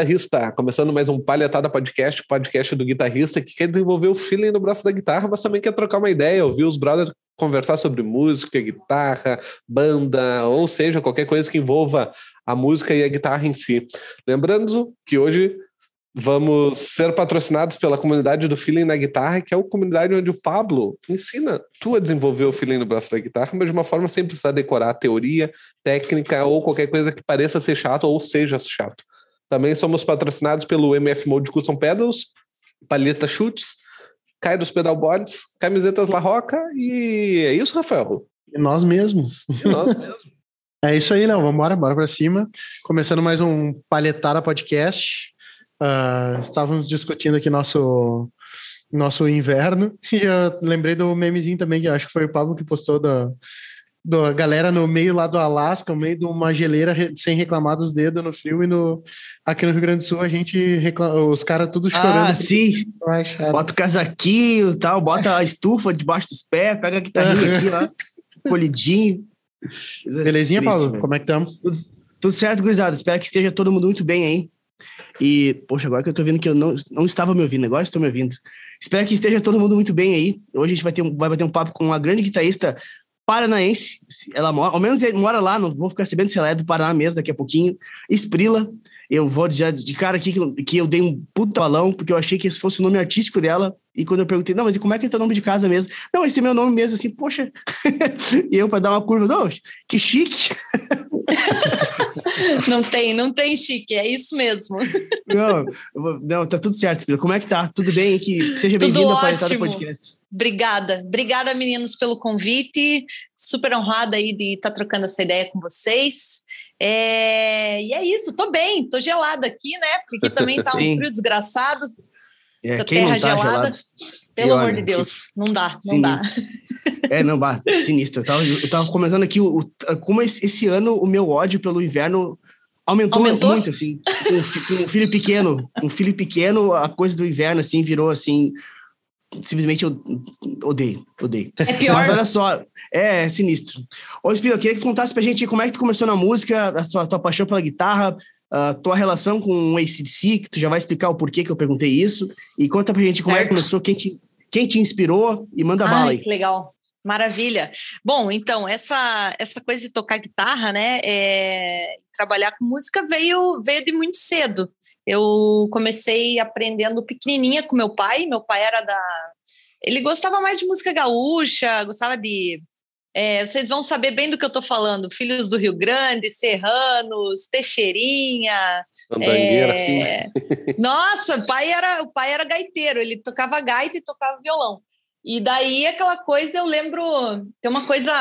Guitarrista! Começando mais um Palhetada Podcast, podcast do guitarrista que quer desenvolver o feeling no braço da guitarra, mas também quer trocar uma ideia, ouvir os brothers conversar sobre música, guitarra, banda, ou seja, qualquer coisa que envolva a música e a guitarra em si. Lembrando que hoje vamos ser patrocinados pela comunidade do Feeling na Guitarra, que é a comunidade onde o Pablo ensina tu a desenvolver o feeling no braço da guitarra, mas de uma forma sem precisar decorar teoria, técnica ou qualquer coisa que pareça ser chato ou seja chato. Também somos patrocinados pelo MF Mode Custom Pedals, Palheta Chutes, Kairos Pedalboards, Camisetas La Roca e é isso, Rafael. E nós mesmos. E nós mesmos. é isso aí, Léo. Vamos embora, bora pra cima. Começando mais um Palhetada Podcast. Uh, estávamos discutindo aqui nosso nosso inverno e eu lembrei do memezinho também que acho que foi o Pablo que postou da da galera no meio lá do Alasca, no meio de uma geleira sem reclamar dos dedos no frio e no aqui no Rio Grande do Sul a gente reclama, os caras tudo ah, chorando. Ah, sim. Bota o casaquinho e tal, bota a estufa debaixo dos pés, pega a guitarrinha aqui lá, colidinho. Belezinha, Paulo? Como é que estamos? Tudo, tudo certo, gurizada. Espero que esteja todo mundo muito bem aí. E, poxa, agora que eu tô vendo que eu não, não estava me ouvindo, agora estou me ouvindo. Espero que esteja todo mundo muito bem aí. Hoje a gente vai, ter, vai bater um papo com uma grande guitarrista paranaense. Ela mora, ao menos mora lá, não vou ficar sabendo se ela é do Paraná mesmo daqui a pouquinho. Esprila. Eu vou já de cara aqui que, que eu dei um puta balão, porque eu achei que esse fosse o nome artístico dela. E quando eu perguntei, não, mas como é que é teu nome de casa mesmo? Não, esse é meu nome mesmo, assim, poxa. e eu, para dar uma curva, não, que chique. não tem, não tem chique, é isso mesmo. não, não, tá tudo certo, Espírila. Como é que tá? Tudo bem? Que seja bem-vindo ao Podcast. Obrigada, obrigada meninos pelo convite, super honrada aí de estar tá trocando essa ideia com vocês. É... E é isso, tô bem, tô gelada aqui, né? Porque também tá um frio desgraçado. É, essa terra tá gelada, gelado? pelo amor de Deus, não dá, não sinistro. dá. É, não, bah, sinistro. Eu tava, eu tava comentando aqui o, o, como esse, ano o meu ódio pelo inverno aumentou, aumentou? muito, assim. Com, com um filho pequeno, um filho pequeno, a coisa do inverno, assim, virou, assim, simplesmente eu odeio, odeio. É pior. Mas olha só, é, é sinistro. Ô, Espírito, eu queria que tu contasse pra gente como é que tu começou na música, a tua, a tua paixão pela guitarra, a tua relação com o ACDC, que tu já vai explicar o porquê que eu perguntei isso, e conta pra gente como certo. é que começou, quem te, quem te inspirou, e manda Ai, bala aí. que legal. Maravilha. Bom, então, essa, essa coisa de tocar guitarra, né, é, trabalhar com música veio, veio de muito cedo. Eu comecei aprendendo pequenininha com meu pai. Meu pai era da. Ele gostava mais de música gaúcha, gostava de. É, vocês vão saber bem do que eu estou falando. Filhos do Rio Grande, Serranos, Teixeirinha. É... Nossa, o pai, era, o pai era gaiteiro, ele tocava gaita e tocava violão. E daí aquela coisa, eu lembro, tem uma coisa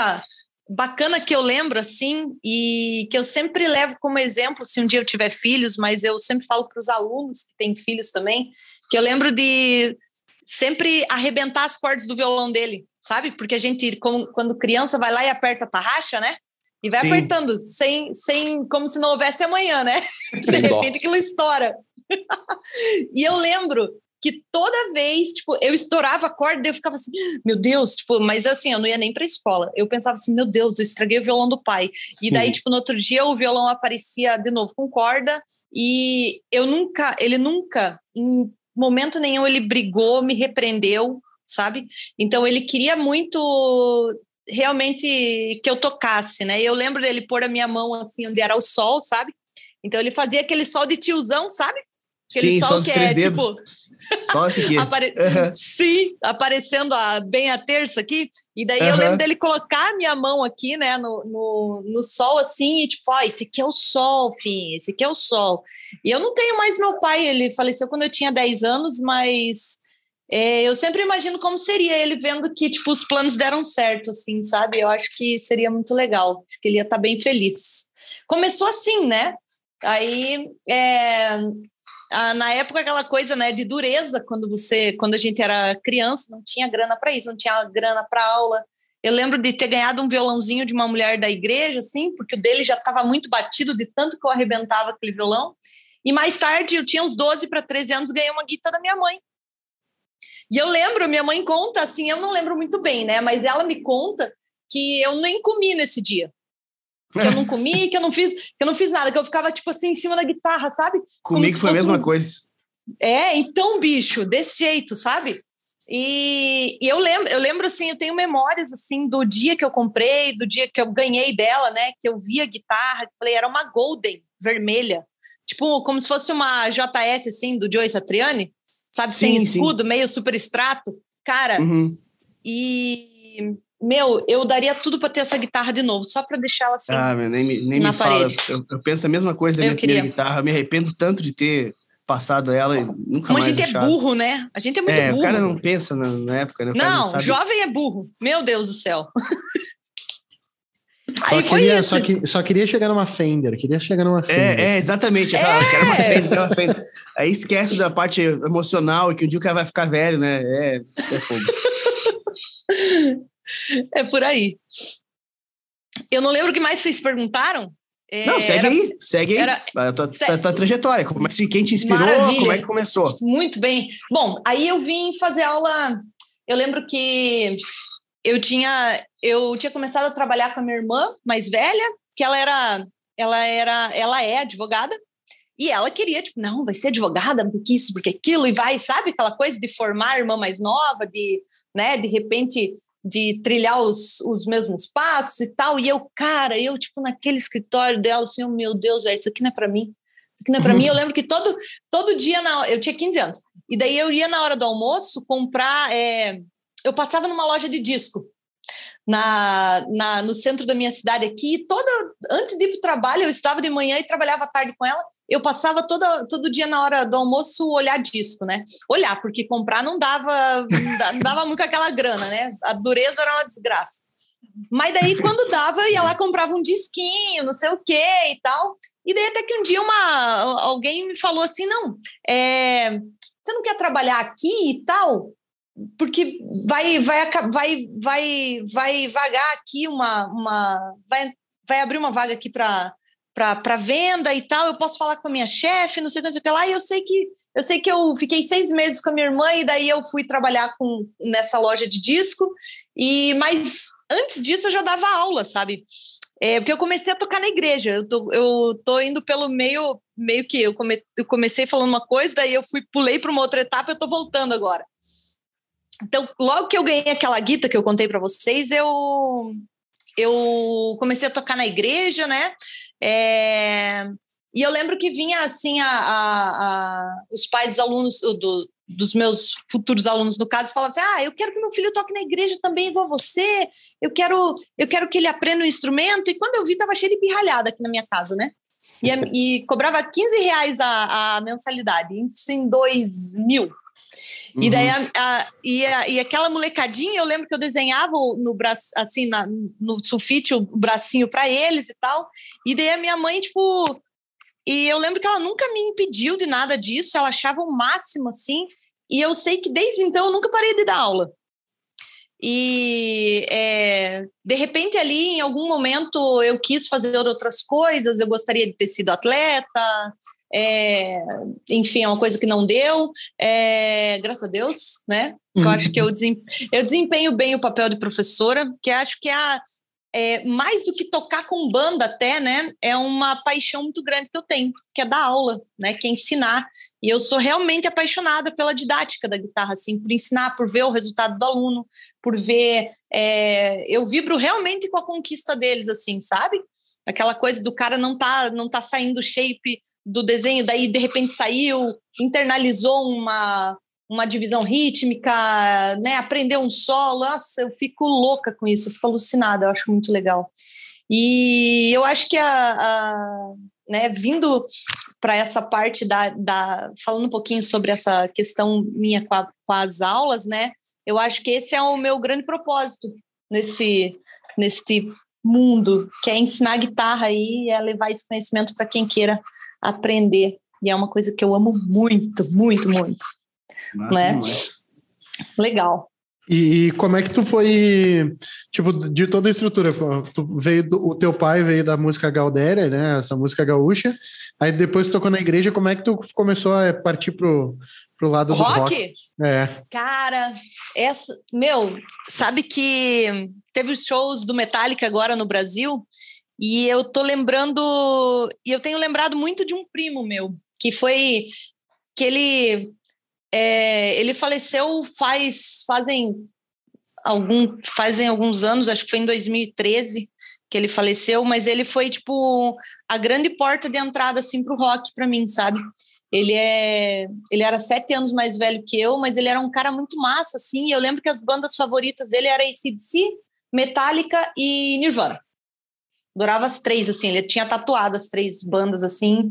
bacana que eu lembro assim e que eu sempre levo como exemplo se um dia eu tiver filhos, mas eu sempre falo para os alunos que têm filhos também, que eu lembro de sempre arrebentar as cordas do violão dele, sabe? Porque a gente, quando criança, vai lá e aperta a tarraxa, né? E vai Sim. apertando, sem, sem, como se não houvesse amanhã, né? De repente aquilo estoura. e eu lembro que toda vez, tipo, eu estourava a corda e eu ficava assim, meu Deus, tipo, mas assim, eu não ia nem pra escola. Eu pensava assim, meu Deus, eu estraguei o violão do pai. E daí, tipo, no outro dia o violão aparecia de novo com corda e eu nunca, ele nunca, em momento nenhum, ele brigou, me repreendeu, sabe? Então ele queria muito realmente que eu tocasse, né? E eu lembro dele pôr a minha mão assim onde era o sol, sabe? Então ele fazia aquele sol de tiozão, sabe? Aquele Sim, sol que é dedos. tipo. Só esse aqui. Apare... Uhum. Sim, aparecendo a, bem a terça aqui. E daí uhum. eu lembro dele colocar a minha mão aqui, né, no, no, no sol, assim, e tipo, ó, oh, esse aqui é o sol, fim, esse aqui é o sol. E eu não tenho mais meu pai, ele faleceu quando eu tinha 10 anos, mas é, eu sempre imagino como seria ele vendo que, tipo, os planos deram certo, assim, sabe? Eu acho que seria muito legal, acho que ele ia estar tá bem feliz. Começou assim, né? Aí é, ah, na época aquela coisa né de dureza quando você quando a gente era criança não tinha grana para isso não tinha grana para aula. Eu lembro de ter ganhado um violãozinho de uma mulher da igreja assim porque o dele já estava muito batido de tanto que eu arrebentava aquele violão. E mais tarde eu tinha uns 12 para 13 anos ganhei uma guitarra da minha mãe. E eu lembro minha mãe conta assim eu não lembro muito bem né mas ela me conta que eu nem comi nesse dia que eu não comi, que eu não fiz, que eu não fiz nada, que eu ficava tipo assim em cima da guitarra, sabe? Comigo foi a mesma um... coisa. É, então, bicho, desse jeito, sabe? E, e, eu lembro, eu lembro assim, eu tenho memórias assim do dia que eu comprei, do dia que eu ganhei dela, né? Que eu vi a guitarra, falei, era uma Golden vermelha, tipo como se fosse uma JS assim do Joe Satriani, sabe, sim, sem escudo, sim. meio super extrato, cara. Uhum. E meu, eu daria tudo para ter essa guitarra de novo, só para deixar ela assim. Ah, meu, nem, nem na me parede. Fala. Eu, eu, penso a mesma coisa da minha queria. guitarra, me arrependo tanto de ter passado ela e nunca Mas mais. a gente deixado. é burro, né? A gente é muito é, burro. O cara não pensa na, na época, né? Não, não jovem é burro. Meu Deus do céu. Aí só, queria, só, que, só, queria chegar numa Fender, queria chegar numa Fender. É, é exatamente. É. Quero uma Fender, uma Fender. Aí esquece da parte emocional e que um dia o cara vai ficar velho, né? É, é fogo. é por aí. Eu não lembro o que mais vocês perguntaram. É, não, segue era, aí, segue aí. Era, a tua, se... tua, trajetória. Como é que, quem te inspirou? Maravilha. Como é que começou? Muito bem. Bom, aí eu vim fazer aula. Eu lembro que eu tinha eu tinha começado a trabalhar com a minha irmã mais velha, que ela era ela era ela é advogada. E ela queria, tipo, não, vai ser advogada, porque isso, porque aquilo, e vai, sabe? Aquela coisa de formar a irmã mais nova, de, né, de repente de trilhar os, os mesmos passos e tal. E eu, cara, eu, tipo, naquele escritório dela, assim, oh, meu Deus, véio, isso aqui não é para mim. Isso aqui não é para mim. Eu lembro que todo, todo dia, na, eu tinha 15 anos, e daí eu ia na hora do almoço comprar. É, eu passava numa loja de disco. Na, na, no centro da minha cidade aqui, toda antes de ir para o trabalho, eu estava de manhã e trabalhava à tarde com ela eu passava toda, todo dia na hora do almoço olhar disco, né? Olhar, porque comprar não dava, não dava muito aquela grana, né? A dureza era uma desgraça. Mas daí, quando dava, eu ia lá comprava um disquinho, não sei o quê e tal. E daí até que um dia uma, alguém me falou assim, não, é, você não quer trabalhar aqui e tal? Porque vai, vai, vai, vai, vai vagar aqui uma, uma vai, vai abrir uma vaga aqui para para venda e tal, eu posso falar com a minha chefe, não sei o que, não sei o que lá, e eu sei que eu sei que eu fiquei seis meses com a minha irmã e daí eu fui trabalhar com nessa loja de disco, e mas antes disso eu já dava aula, sabe? É, porque eu comecei a tocar na igreja, eu tô, eu tô indo pelo meio, meio que eu, come, eu comecei falando uma coisa, daí eu fui, pulei para uma outra etapa, eu tô voltando agora. Então, logo que eu ganhei aquela guita que eu contei para vocês, eu eu comecei a tocar na igreja, né? É, e eu lembro que vinha assim a, a, a os pais dos alunos do, dos meus futuros alunos no caso falavam assim: "Ah, eu quero que meu filho toque na igreja também igual você. Eu quero eu quero que ele aprenda o um instrumento". E quando eu vi tava cheio de pirralhada aqui na minha casa, né? E, e cobrava 15 reais a, a mensalidade, isso em 2000. Uhum. E daí a, a, e, a, e aquela molecadinha, eu lembro que eu desenhava no braço, assim, na, no sulfite o bracinho para eles e tal. E daí a minha mãe, tipo. E eu lembro que ela nunca me impediu de nada disso, ela achava o máximo, assim. E eu sei que desde então eu nunca parei de dar aula. E é, de repente ali, em algum momento, eu quis fazer outras coisas, eu gostaria de ter sido atleta, é, enfim, é uma coisa que não deu, é, graças a Deus, né? Eu uhum. acho que eu, desem, eu desempenho bem o papel de professora, que acho que é, a, é mais do que tocar com banda até, né? É uma paixão muito grande que eu tenho, que é dar aula, né? Que é ensinar. E eu sou realmente apaixonada pela didática da guitarra, assim, por ensinar, por ver o resultado do aluno, por ver. É, eu vibro realmente com a conquista deles, assim, sabe? Aquela coisa do cara não tá, não tá saindo shape do desenho, daí de repente saiu, internalizou uma, uma divisão rítmica, né, aprendeu um solo, nossa, eu fico louca com isso, eu fico alucinada, eu acho muito legal. E eu acho que a, a né, vindo para essa parte da, da, falando um pouquinho sobre essa questão minha com, a, com as aulas, né, eu acho que esse é o meu grande propósito nesse, nesse mundo, que é ensinar guitarra e é levar esse conhecimento para quem queira aprender. E é uma coisa que eu amo muito, muito, muito. Nossa, né? Legal. E, como é que tu foi, tipo, de toda a estrutura? Tu veio do, o teu pai veio da música Galdéria, né? Essa música gaúcha. Aí depois tu tocou na igreja. Como é que tu começou a partir pro, pro lado rock? do rock? É. Cara, essa, meu, sabe que teve os shows do Metallica agora no Brasil E eu tô lembrando, e eu tenho lembrado muito de um primo meu, que foi que ele é, ele faleceu faz fazem algum fazem alguns anos, acho que foi em 2013 que ele faleceu, mas ele foi tipo a grande porta de entrada assim para o rock para mim, sabe? Ele é, ele era sete anos mais velho que eu, mas ele era um cara muito massa, assim. eu lembro que as bandas favoritas dele eram ACDC, Metallica e Nirvana. Adorava as três, assim. Ele tinha tatuado as três bandas, assim.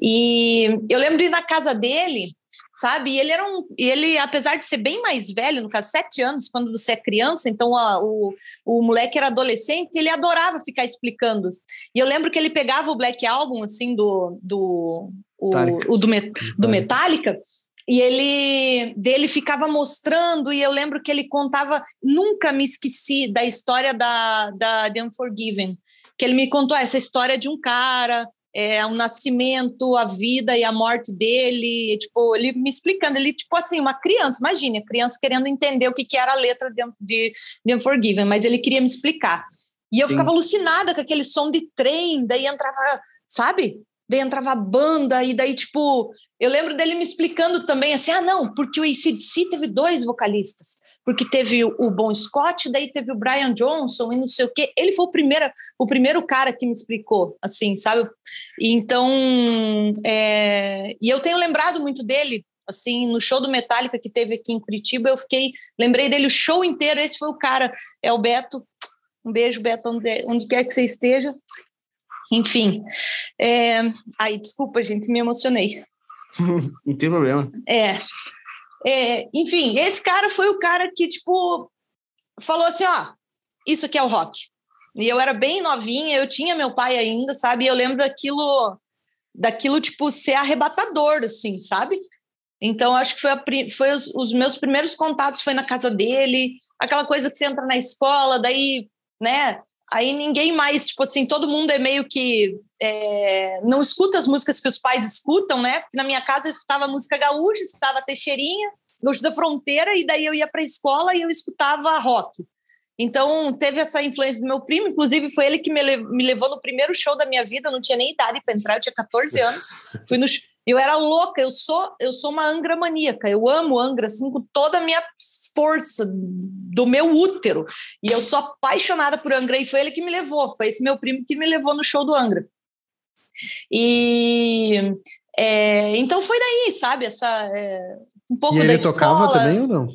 E eu lembro de ir na casa dele, sabe? E ele era um. Ele, apesar de ser bem mais velho, no caso, sete anos, quando você é criança, então a, o, o moleque era adolescente, ele adorava ficar explicando. E eu lembro que ele pegava o Black Album, assim, do, do o, o do, do Metallica, e ele dele ficava mostrando e eu lembro que ele contava nunca me esqueci da história da da The Unforgiven que ele me contou essa história de um cara é, o nascimento a vida e a morte dele tipo ele me explicando ele tipo assim uma criança imagine criança querendo entender o que, que era a letra de, de, de Unforgiven mas ele queria me explicar. E eu Sim. ficava alucinada com aquele som de trem daí entrava sabe? Daí entrava a banda, e daí, tipo, eu lembro dele me explicando também assim: ah, não, porque o ACDC teve dois vocalistas, porque teve o Bon Scott, daí teve o Brian Johnson e não sei o quê. Ele foi o primeiro, o primeiro cara que me explicou, assim, sabe? Então, é... e eu tenho lembrado muito dele. Assim, no show do Metallica que teve aqui em Curitiba, eu fiquei, lembrei dele o show inteiro. Esse foi o cara, é o Beto. Um beijo, Beto, onde, onde quer que você esteja. Enfim. É... Ai, desculpa, gente, me emocionei. Não tem problema. É. é. Enfim, esse cara foi o cara que, tipo, falou assim: ó, isso aqui é o rock. E eu era bem novinha, eu tinha meu pai ainda, sabe? E eu lembro daquilo, daquilo, tipo, ser arrebatador, assim, sabe? Então, acho que foi, a, foi os, os meus primeiros contatos foi na casa dele, aquela coisa que você entra na escola, daí, né? Aí ninguém mais, tipo assim, todo mundo é meio que é, não escuta as músicas que os pais escutam, né? Na minha casa eu escutava música gaúcha, escutava Teixeirinha, Gaúcho da Fronteira, e daí eu ia para a escola e eu escutava rock. Então, teve essa influência do meu primo, inclusive foi ele que me, me levou no primeiro show da minha vida, eu não tinha nem idade para entrar, eu tinha 14 anos. Fui no, eu era louca, eu sou eu sou uma Angra maníaca, eu amo Angra assim com toda a minha força do meu útero. E eu sou apaixonada por Angra e foi ele que me levou, foi esse meu primo que me levou no show do Angra. E é, então foi daí, sabe, essa é, um pouco e ele da tocava escola. também ou não?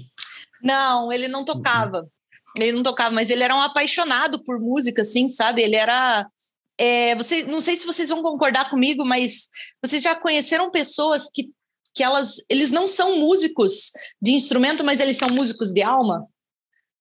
Não, ele não tocava. Ele não tocava, mas ele era um apaixonado por música, assim, sabe? Ele era é, você, não sei se vocês vão concordar comigo, mas vocês já conheceram pessoas que que elas, eles não são músicos de instrumento, mas eles são músicos de alma.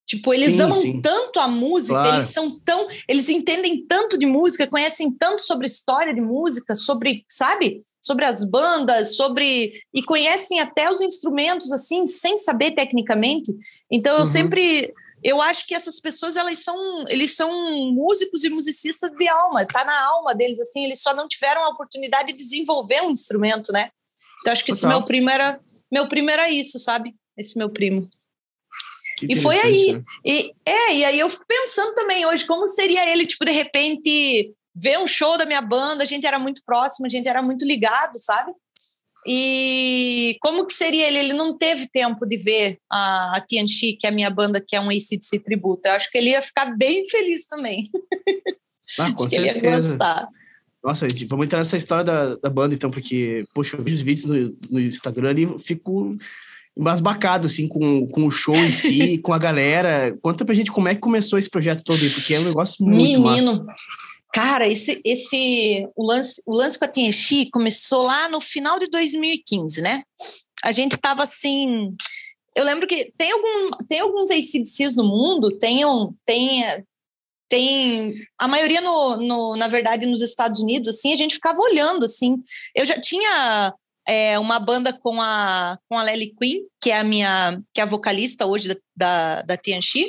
Tipo, eles sim, amam sim. tanto a música, claro. eles são tão, eles entendem tanto de música, conhecem tanto sobre história de música, sobre, sabe? Sobre as bandas, sobre e conhecem até os instrumentos assim, sem saber tecnicamente. Então eu uhum. sempre eu acho que essas pessoas elas são eles são músicos e musicistas de alma, tá na alma deles assim, eles só não tiveram a oportunidade de desenvolver um instrumento, né? Então acho que esse meu primo era meu primo era isso, sabe? Esse meu primo. Que e foi aí. Né? E, é, e aí eu fico pensando também hoje como seria ele, tipo, de repente ver um show da minha banda, a gente era muito próximo, a gente era muito ligado, sabe? E como que seria ele? Ele não teve tempo de ver a, a Tianchi, que é a minha banda, que é um ACDC tributo. Eu acho que ele ia ficar bem feliz também. Ah, com certeza. ele ia gostar. Nossa, vamos entrar nessa história da, da banda, então, porque, poxa, eu vi os vídeos no, no Instagram e fico embasbacado, assim, com, com o show em si, com a galera. Conta pra gente como é que começou esse projeto todo aí, porque é um negócio muito Menino, massa. cara, esse, esse, o lance, o lance com a Tienchi começou lá no final de 2015, né? A gente tava assim... Eu lembro que tem, algum, tem alguns ACDCs no mundo, tem, um, tem tem a maioria no, no, na verdade nos Estados Unidos assim a gente ficava olhando assim. Eu já tinha é, uma banda com a com a Lely Queen que é a minha que é a vocalista hoje da da, da Tianchi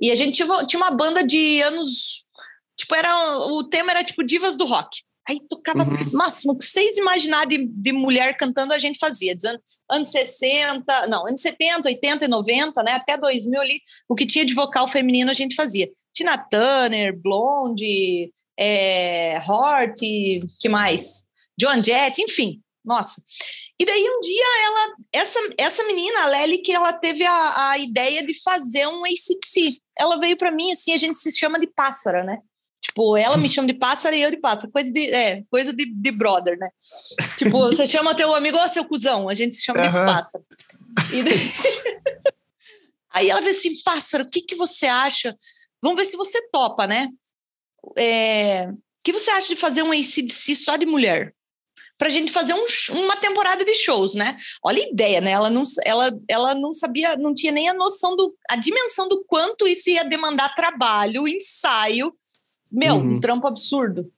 e a gente tinha, tinha uma banda de anos tipo era o tema era tipo divas do rock Aí tocava uhum. máximo que vocês imaginar de, de mulher cantando, a gente fazia. Dos anos, anos 60, não, anos 70, 80 e 90, né? Até 2000 ali, o que tinha de vocal feminino a gente fazia. Tina Turner, Blonde, é, Hort, que mais? John Jett, enfim, nossa. E daí um dia ela, essa, essa menina, a Lely, que ela teve a, a ideia de fazer um ACDC. Ela veio para mim assim, a gente se chama de pássara, né? Tipo, ela me chama de pássaro e eu de pássaro. Coisa de, é, coisa de, de brother, né? Tipo, você chama teu amigo, ó, seu cuzão. A gente se chama uhum. de pássaro. E daí... Aí ela vê assim, pássaro, o que, que você acha? Vamos ver se você topa, né? É... O que você acha de fazer um ACDC só de mulher? Pra gente fazer um, uma temporada de shows, né? Olha a ideia, né? Ela não, ela, ela não sabia, não tinha nem a noção do, a dimensão do quanto isso ia demandar trabalho, ensaio, meu, uhum. um trampo absurdo.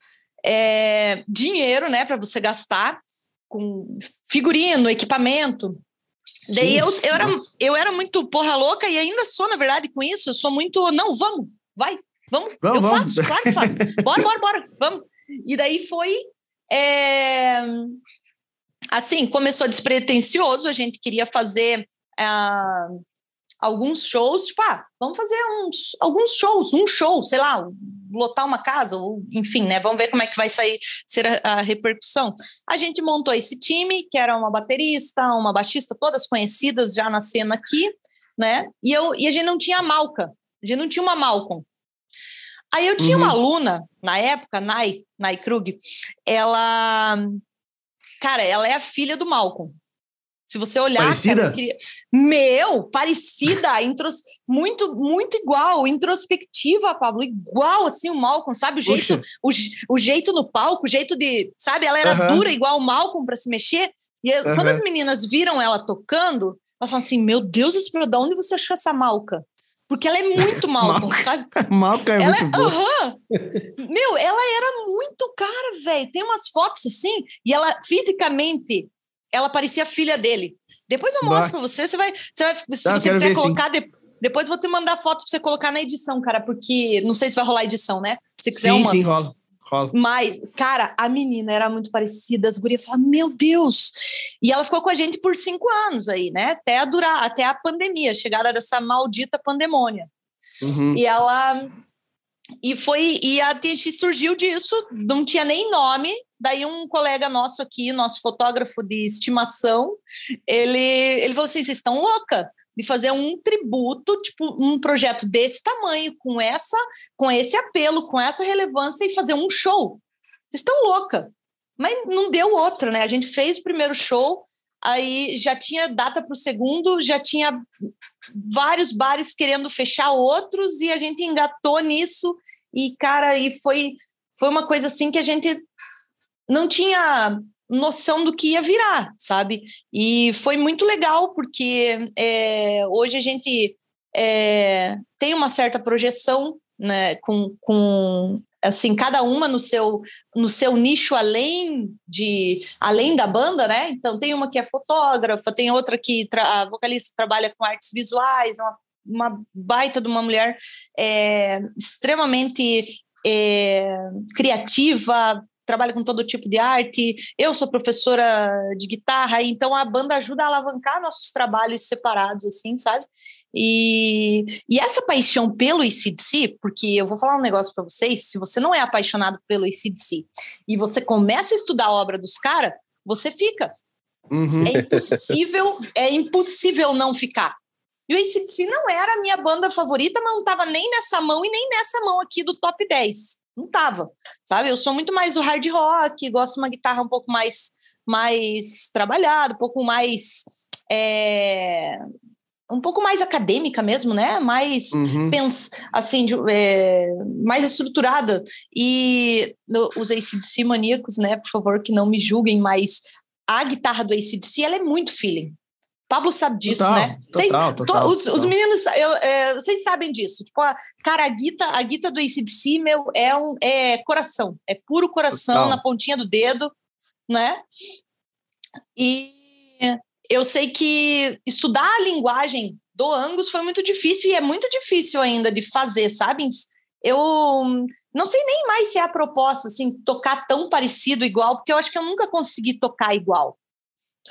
É, dinheiro, né, para você gastar com figurino, equipamento. Sim. Daí eu, eu, era, eu era muito porra louca e ainda sou, na verdade, com isso. Eu sou muito, não, vamos, vai, vamos, vamos eu vamos. faço, claro que faço. bora, bora, bora, vamos. E daí foi. É, assim, começou despretensioso, a gente queria fazer. Uh, alguns shows, tipo, ah, vamos fazer uns, alguns shows, um show, sei lá, lotar uma casa, ou enfim, né? Vamos ver como é que vai sair ser a, a, repercussão. A gente montou esse time, que era uma baterista, uma baixista, todas conhecidas já na cena aqui, né? E, eu, e a gente não tinha Malca, a gente não tinha uma Malcolm. Aí eu tinha uhum. uma aluna, na época, Nai, Nai Krug, ela. Cara, ela é a filha do Malcolm. Se você olhar, parecida? Cara, queria... meu, parecida, intros... muito, muito igual, introspectiva, Pablo, igual assim o Malcolm, sabe? O jeito, o, o, jeito no palco, o jeito de, sabe? Ela era uhum. dura igual o Malcolm para se mexer. E uhum. quando as meninas viram ela tocando, elas falaram assim: Meu Deus, de onde você achou essa malca? Porque ela é muito Malcolm, sabe? Malca é ela muito é, boa. Meu, ela era muito cara, velho. Tem umas fotos assim, e ela fisicamente ela parecia filha dele. Depois eu mostro para você, você vai, você vai se não, você quiser colocar de, depois vou te mandar foto para você colocar na edição, cara, porque não sei se vai rolar edição, né? Se quiser sim, uma. sim, rola. Rola. Mas, cara, a menina era muito parecida, as gurias falaram, meu Deus! E ela ficou com a gente por cinco anos aí, né? Até a durar, até a pandemia, a chegada dessa maldita pandemônia. Uhum. E ela e foi e a TNX surgiu disso, não tinha nem nome. Daí um colega nosso aqui, nosso fotógrafo de estimação, ele ele falou assim: "Vocês estão louca de fazer um tributo, tipo um projeto desse tamanho, com essa, com esse apelo, com essa relevância e fazer um show. Vocês estão louca?" Mas não deu outra, né? A gente fez o primeiro show, aí já tinha data para o segundo, já tinha vários bares querendo fechar outros e a gente engatou nisso e cara, e foi foi uma coisa assim que a gente não tinha noção do que ia virar, sabe? E foi muito legal porque é, hoje a gente é, tem uma certa projeção né, com, com assim, cada uma no seu, no seu nicho além de além da banda, né? Então tem uma que é fotógrafa, tem outra que a vocalista trabalha com artes visuais, uma, uma baita de uma mulher é, extremamente é, criativa, trabalha com todo tipo de arte. Eu sou professora de guitarra, então a banda ajuda a alavancar nossos trabalhos separados, assim, sabe? E, e essa paixão pelo ICDC, porque eu vou falar um negócio para vocês: se você não é apaixonado pelo ICDC e você começa a estudar a obra dos caras, você fica. Uhum. É impossível, é impossível não ficar. E o ACDC não era a minha banda favorita, mas não estava nem nessa mão e nem nessa mão aqui do top 10. Não tava, sabe? Eu sou muito mais do hard rock, gosto de uma guitarra um pouco mais, mais trabalhada, um pouco mais é, um pouco mais acadêmica mesmo, né? Mais uhum. pens, assim, de, é, mais estruturada. E no, os ACDC maníacos, né? Por favor, que não me julguem, mas a guitarra do ACDC, ela é muito feeling. Pablo sabe disso, total, né? Total, total, to, os, os, meninos, eu, é, vocês sabem disso. Tipo, a, cara, a guita, a guita do ACDC, meu, é, um, é coração. É puro coração na pontinha do dedo, né? E eu sei que estudar a linguagem do Angus foi muito difícil e é muito difícil ainda de fazer, sabe? Eu não sei nem mais se é a proposta, assim, tocar tão parecido igual, porque eu acho que eu nunca consegui tocar igual,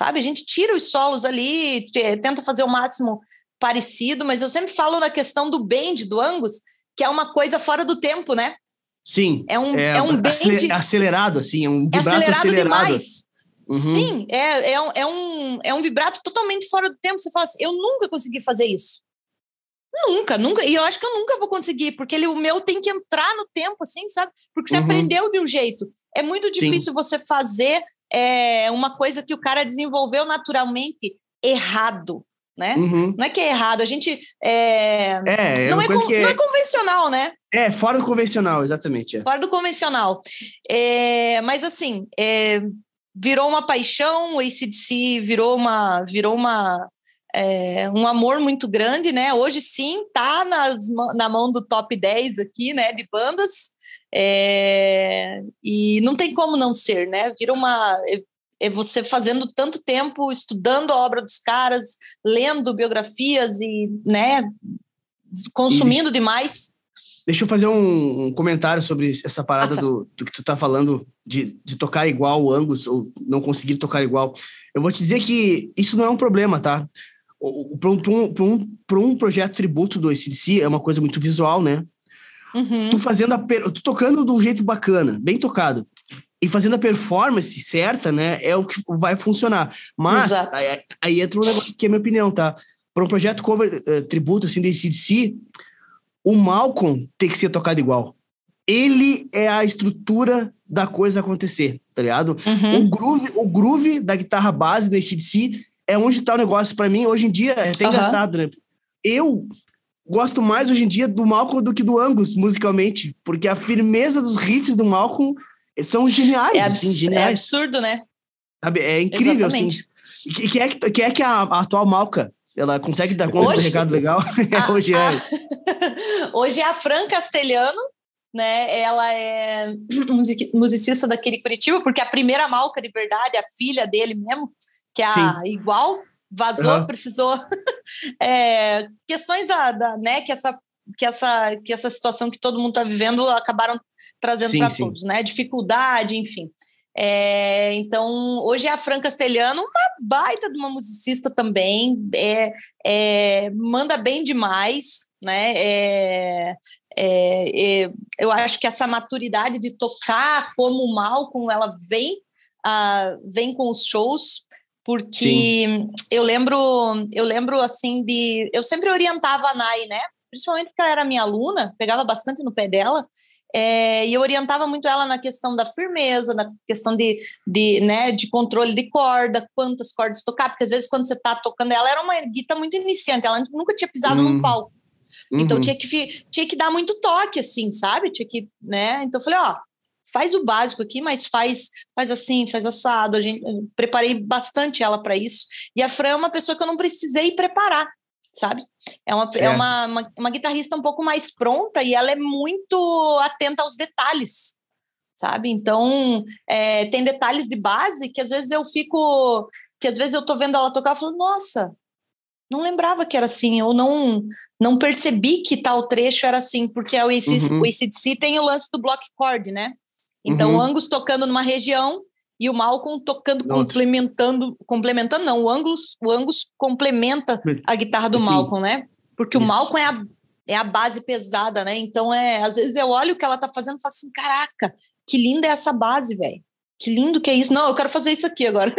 sabe? A gente tira os solos ali, tenta fazer o máximo parecido, mas eu sempre falo na questão do bend do Angus, que é uma coisa fora do tempo, né? Sim. É um, é, é um bend... acelerado, assim, é um vibrato acelerado, acelerado. demais. Uhum. Sim, é, é, um, é, um, é um vibrato totalmente fora do tempo. Você fala assim, eu nunca consegui fazer isso. Nunca, nunca. E eu acho que eu nunca vou conseguir, porque ele, o meu tem que entrar no tempo, assim, sabe? Porque você uhum. aprendeu de um jeito. É muito difícil Sim. você fazer é, uma coisa que o cara desenvolveu naturalmente errado, né? Uhum. Não é que é errado, a gente. É, é, é não, é, é, não é convencional, né? É, fora do convencional, exatamente. É. Fora do convencional. É, mas assim, virou uma paixão, o ACDC virou uma, virou uma, é, um amor muito grande, né? Hoje sim tá nas, na mão do top 10 aqui, né? De bandas. É, e não tem como não ser, né? Vira uma. É, é você fazendo tanto tempo, estudando a obra dos caras, lendo biografias e, né, consumindo Isso. demais. Deixa eu fazer um, um comentário sobre essa parada do, do, que tu tá falando de, de tocar igual o Angus ou não conseguir tocar igual. Eu vou te dizer que isso não é um problema, tá? Para um, um, um, um projeto tributo do ACDC é uma coisa muito visual, né? Uhum. Tu fazendo a tu tocando de um jeito bacana, bem tocado, e fazendo a performance certa, né? É o que vai funcionar. Mas aí, aí, entra um negócio que é minha opinião, tá? Para um projeto cover uh, tributo assim do ACDC, o Malcolm tem que ser tocado igual. Ele é a estrutura da coisa acontecer, tá ligado? Uhum. O, groove, o groove da guitarra base do ACDC é onde tá o negócio. para mim, hoje em dia, é até uhum. engraçado, né? Eu gosto mais hoje em dia do Malcolm do que do Angus, musicalmente, porque a firmeza dos riffs do Malcolm são geniais. É, assim, geniais. é absurdo, né? Sabe? É incrível, assim. Exatamente. assim. Quem é, que, é que a, a atual Malca ela consegue dar conta hoje, do recado legal? A, hoje é. A, hoje é a Fran Castelhano, né? Ela é musicista daquele Curitiba, porque a primeira Malca de verdade, a filha dele mesmo, que a igual, vazou, uhum. precisou. é, questões da, da, né, que essa que essa, que essa situação que todo mundo está vivendo acabaram trazendo para todos, né? Dificuldade, enfim. É, então, hoje é a Fran Castelhano, uma baita de uma musicista também, é, é manda bem demais, né? É, é, eu acho que essa maturidade de tocar como o Malcolm, ela vem, uh, vem com os shows, porque Sim. eu lembro, eu lembro assim de, eu sempre orientava a Nai, né? Principalmente porque ela era minha aluna, pegava bastante no pé dela, é, e eu orientava muito ela na questão da firmeza, na questão de, de, né, de controle de corda, quantas cordas tocar, porque às vezes quando você está tocando, ela era uma guitarra muito iniciante, ela nunca tinha pisado uhum. num palco. Então uhum. tinha que, tinha que dar muito toque, assim, sabe? Tinha que, né? Então eu falei, ó, faz o básico aqui, mas faz, faz assim, faz assado. A gente, preparei bastante ela para isso. E a Fran é uma pessoa que eu não precisei preparar sabe? É uma, é uma, uma, uma, guitarrista um pouco mais pronta e ela é muito atenta aos detalhes, sabe? Então, é, tem detalhes de base que às vezes eu fico, que às vezes eu tô vendo ela tocar e falo, nossa, não lembrava que era assim, ou não não percebi que tal trecho era assim, porque o ACDC, uhum. o ACDC tem o lance do block chord, né? Então, uhum. Angus tocando numa região e o Malcolm tocando, Nossa. complementando, complementando não, o Angus, o Angus complementa a guitarra do Sim. Malcolm, né? Porque Isso. o Malcolm é a, é a base pesada, né? Então, é, às vezes eu olho o que ela tá fazendo e falo assim, caraca, que linda é essa base, velho. Que lindo que é isso. Não, eu quero fazer isso aqui agora.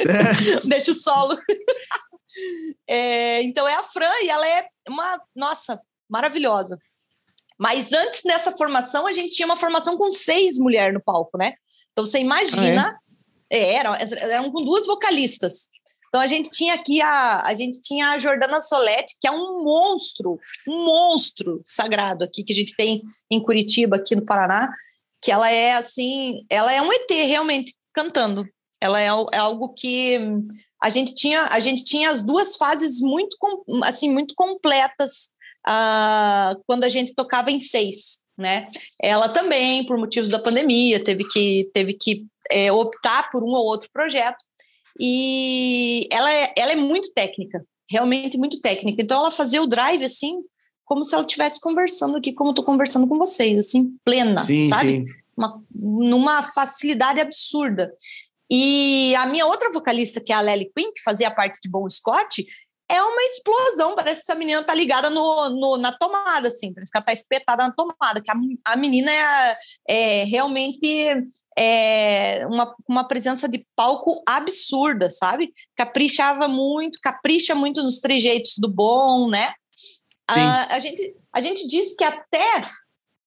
É. Deixa o solo. é, então é a Fran e ela é uma, nossa, maravilhosa. Mas antes dessa formação, a gente tinha uma formação com seis mulheres no palco, né? Então você imagina, ah, é? É, eram, eram com duas vocalistas. Então a gente tinha aqui a, a gente tinha a Jordana Solete, que é um monstro, um monstro sagrado aqui que a gente tem em Curitiba, aqui no Paraná, que ela é assim, ela é um ET realmente cantando. Ela é, é algo que a gente tinha, a gente tinha as duas fases muito assim muito completas uh, quando a gente tocava em seis, né? Ela também, por motivos da pandemia, teve que, teve que é, optar por um ou outro projeto. E ela é, ela é muito técnica, realmente muito técnica. Então ela fazia o drive assim, como se ela estivesse conversando aqui, como eu estou conversando com vocês, assim, plena, sim, sabe? Sim. Uma, numa facilidade absurda. E a minha outra vocalista, que é a Lely Quinn, que fazia parte de Bon Scott, é uma explosão. Parece que essa menina tá ligada no, no na tomada, assim. Parece que ela tá espetada na tomada. Que a, a menina é, é realmente é, uma, uma presença de palco absurda, sabe? Caprichava muito, capricha muito nos trejeitos do bom, né? A, a, gente, a gente diz que até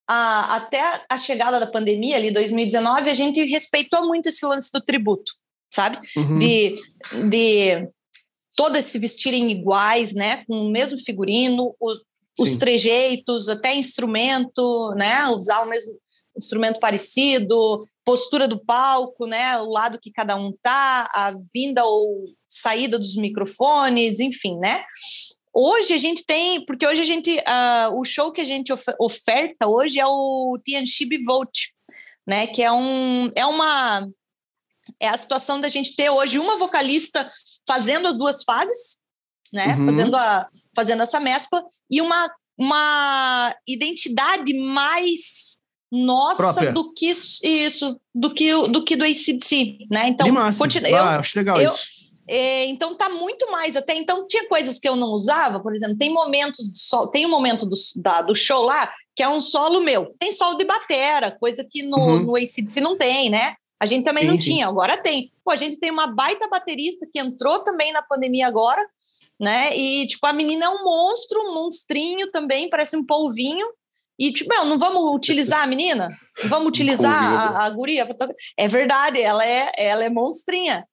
a, até a chegada da pandemia, ali 2019, a gente respeitou muito esse lance do tributo, sabe? Uhum. De, de todas se vestirem iguais, né? Com o mesmo figurino, os, os trejeitos, até instrumento, né? Usar o mesmo instrumento parecido, postura do palco, né? O lado que cada um tá, a vinda ou saída dos microfones, enfim, né? Hoje a gente tem, porque hoje a gente, uh, o show que a gente oferta hoje é o Tianxibi Volt, né? Que é um, é uma, é a situação da gente ter hoje uma vocalista fazendo as duas fases, né? Uhum. Fazendo, a, fazendo essa mescla e uma, uma identidade mais nossa Própria. do que isso, do que do que do ACDC, né? Então, continua. Ah, eu, acho legal eu, isso. É, então tá muito mais. Até então tinha coisas que eu não usava, por exemplo, tem momentos de solo, tem um momento do, da, do show lá que é um solo meu. Tem solo de batera, coisa que no, uhum. no ACDC não tem, né? A gente também sim, não sim. tinha, agora tem. Pô, a gente tem uma baita baterista que entrou também na pandemia agora, né? E, tipo, a menina é um monstro, um monstrinho também, parece um polvinho. E, tipo, não, não vamos utilizar a menina? Vamos utilizar a, a guria? É verdade, ela é, ela é monstrinha.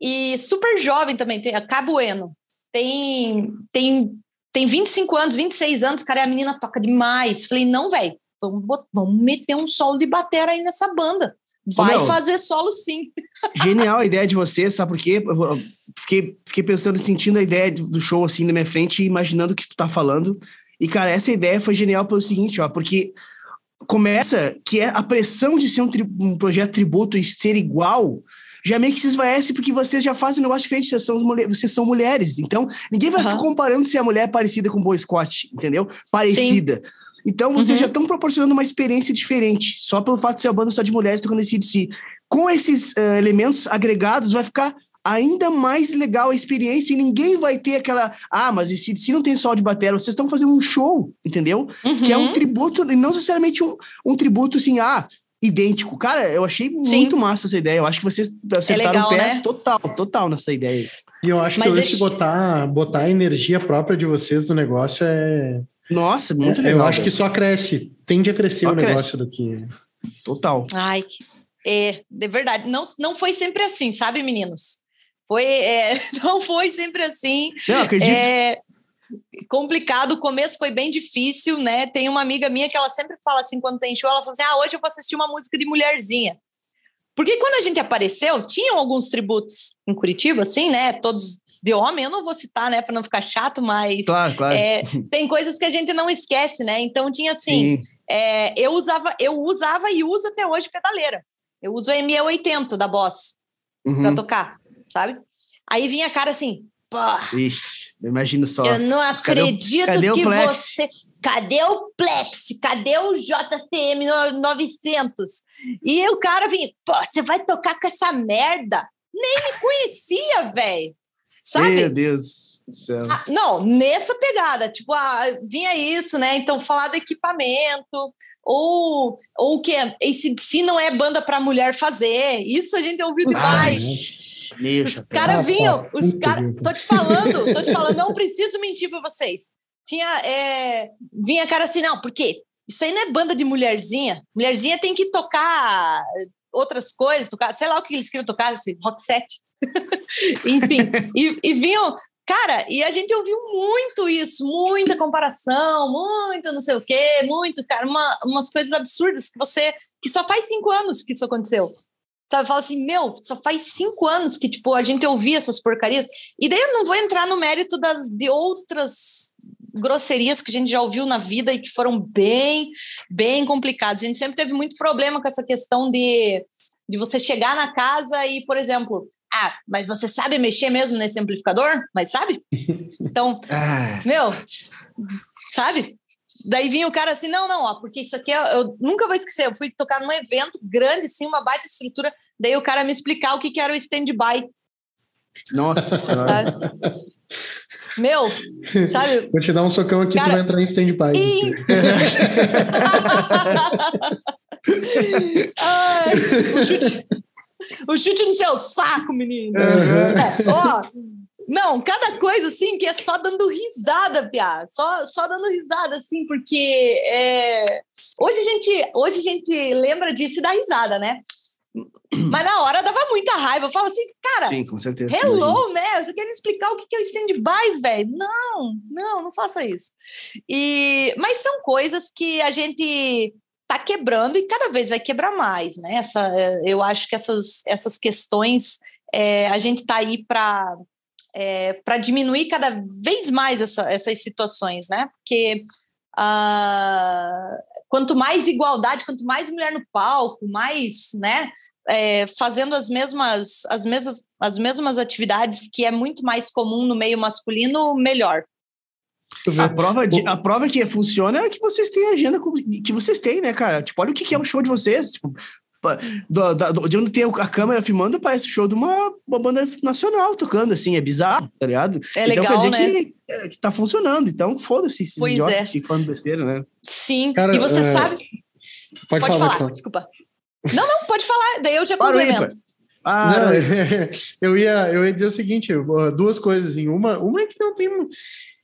E super jovem também, tem a Cabueno. Tem, tem, tem 25 anos, 26 anos, cara, a menina toca demais. Falei, não, velho, vamos, vamos meter um solo de batera aí nessa banda. Vai fazer solo sim. Genial a ideia de você, sabe por quê? Eu fiquei, fiquei pensando, sentindo a ideia do show assim na minha frente e imaginando o que tu tá falando. E, cara, essa ideia foi genial pelo seguinte, ó, porque começa que é a pressão de ser um, tri, um projeto tributo e ser igual já meio que se esvaece porque vocês já fazem um negócio diferente, vocês são, vocês são mulheres. Então, ninguém vai uhum. ficar comparando se a mulher é parecida com o Boy Scott, entendeu? Parecida. Sim. Então, vocês uhum. já estão proporcionando uma experiência diferente, só pelo fato de ser a banda só de mulheres tocando esse de si. Com esses uh, elementos agregados, vai ficar ainda mais legal a experiência e ninguém vai ter aquela. Ah, mas esse se não tem sol de bateria, vocês estão fazendo um show, entendeu? Uhum. Que é um tributo, e não necessariamente um, um tributo assim, ah, idêntico. Cara, eu achei Sim. muito massa essa ideia. Eu acho que vocês acertaram é legal, o pé né? total, total nessa ideia. E eu acho Mas que hoje botar, botar a energia própria de vocês no negócio é. Nossa, muito é, legal. Eu acho que só cresce, tende a crescer só o cresce. negócio do que. Total. Ai, é, de verdade. Não, não foi sempre assim, sabe, meninos? Foi, é, não foi sempre assim. Não, acredito. É, complicado, o começo foi bem difícil, né? Tem uma amiga minha que ela sempre fala assim, quando tem show, ela fala assim: ah, hoje eu vou assistir uma música de mulherzinha. Porque quando a gente apareceu, tinham alguns tributos em Curitiba, assim, né? Todos de homem, eu não vou citar, né, para não ficar chato, mas claro, claro. É, tem coisas que a gente não esquece, né? Então tinha assim, é, eu usava, eu usava e uso até hoje pedaleira. Eu uso a ME80 da Boss uhum. para tocar, sabe? Aí vinha a cara assim, pô. Ixi Imagino só. Eu não acredito cadê o, cadê que você. Cadê o Plex? Cadê o JCM 900? E o cara vinha, pô, você vai tocar com essa merda? Nem me conhecia, velho. Sabe? Meu Deus do céu. Ah, não, nessa pegada, tipo, ah, vinha isso, né? Então, falar do equipamento, ou o que esse se não é banda para mulher fazer. Isso a gente ouviu demais. Ai, Mexa, os caras vinham, os caras. Tô te falando, tô te falando, não preciso mentir para vocês. Tinha. É, vinha cara assim, não, porque isso aí não é banda de mulherzinha. Mulherzinha tem que tocar outras coisas, tocar, sei lá o que eles queriam tocar, assim, rock set. Enfim, e, e vinham, Cara, e a gente ouviu muito isso, muita comparação, muito não sei o quê, muito, cara, uma, umas coisas absurdas que você. que só faz cinco anos que isso aconteceu. Sabe, fala assim, meu, só faz cinco anos que, tipo, a gente ouvia essas porcarias. E daí eu não vou entrar no mérito das, de outras grosserias que a gente já ouviu na vida e que foram bem, bem complicadas. A gente sempre teve muito problema com essa questão de, de você chegar na casa e, por exemplo, ah, mas você sabe mexer mesmo nesse amplificador? Mas sabe? Então, ah. meu, sabe? Daí vinha o cara assim, não, não, ó, porque isso aqui eu, eu, nunca vou esquecer. Eu fui tocar num evento grande, sim, uma baita estrutura. Daí o cara me explicar o que, que era o stand-by. Nossa Senhora. Meu, sabe? Vou te dar um socão aqui, Cara, tu vai entrar em stand-by. Ih! Ai, o chute, o chute no seu saco, menino. É, ó, não, cada coisa assim que é só dando risada, Piá. Só, só dando risada, assim, porque é, hoje, a gente, hoje a gente lembra disso e dá risada, né? Mas na hora dava muita raiva. Eu falo assim, cara, Sim, com certeza. Hello, né? Você quer me explicar o que é o stand-by, velho? Não, não, não faça isso. E, mas são coisas que a gente tá quebrando e cada vez vai quebrar mais, né? Essa, eu acho que essas, essas questões é, a gente tá aí para é, para diminuir cada vez mais essa, essas situações, né? Porque ah, quanto mais igualdade, quanto mais mulher no palco, mais, né? é, fazendo as mesmas, as, mesmas, as mesmas atividades que é muito mais comum no meio masculino, melhor. A prova, de, a prova que funciona é que vocês têm a agenda que vocês têm, né, cara? Tipo, olha o que é o show de vocês. Tipo, do, do, de onde tem a câmera filmando, parece o show de uma, uma banda nacional tocando, assim, é bizarro, tá ligado? É legal, então, quer dizer né? Que, é, que tá funcionando, então foda-se esses pois idiotas é. falando besteira, né? Sim, Cara, e você é... sabe... Pode, pode falar, falar, desculpa. Não, não, pode falar, daí eu já complemento. Ah, não, eu, ia, eu ia dizer o seguinte, duas coisas, assim. Uma, uma é que não tem...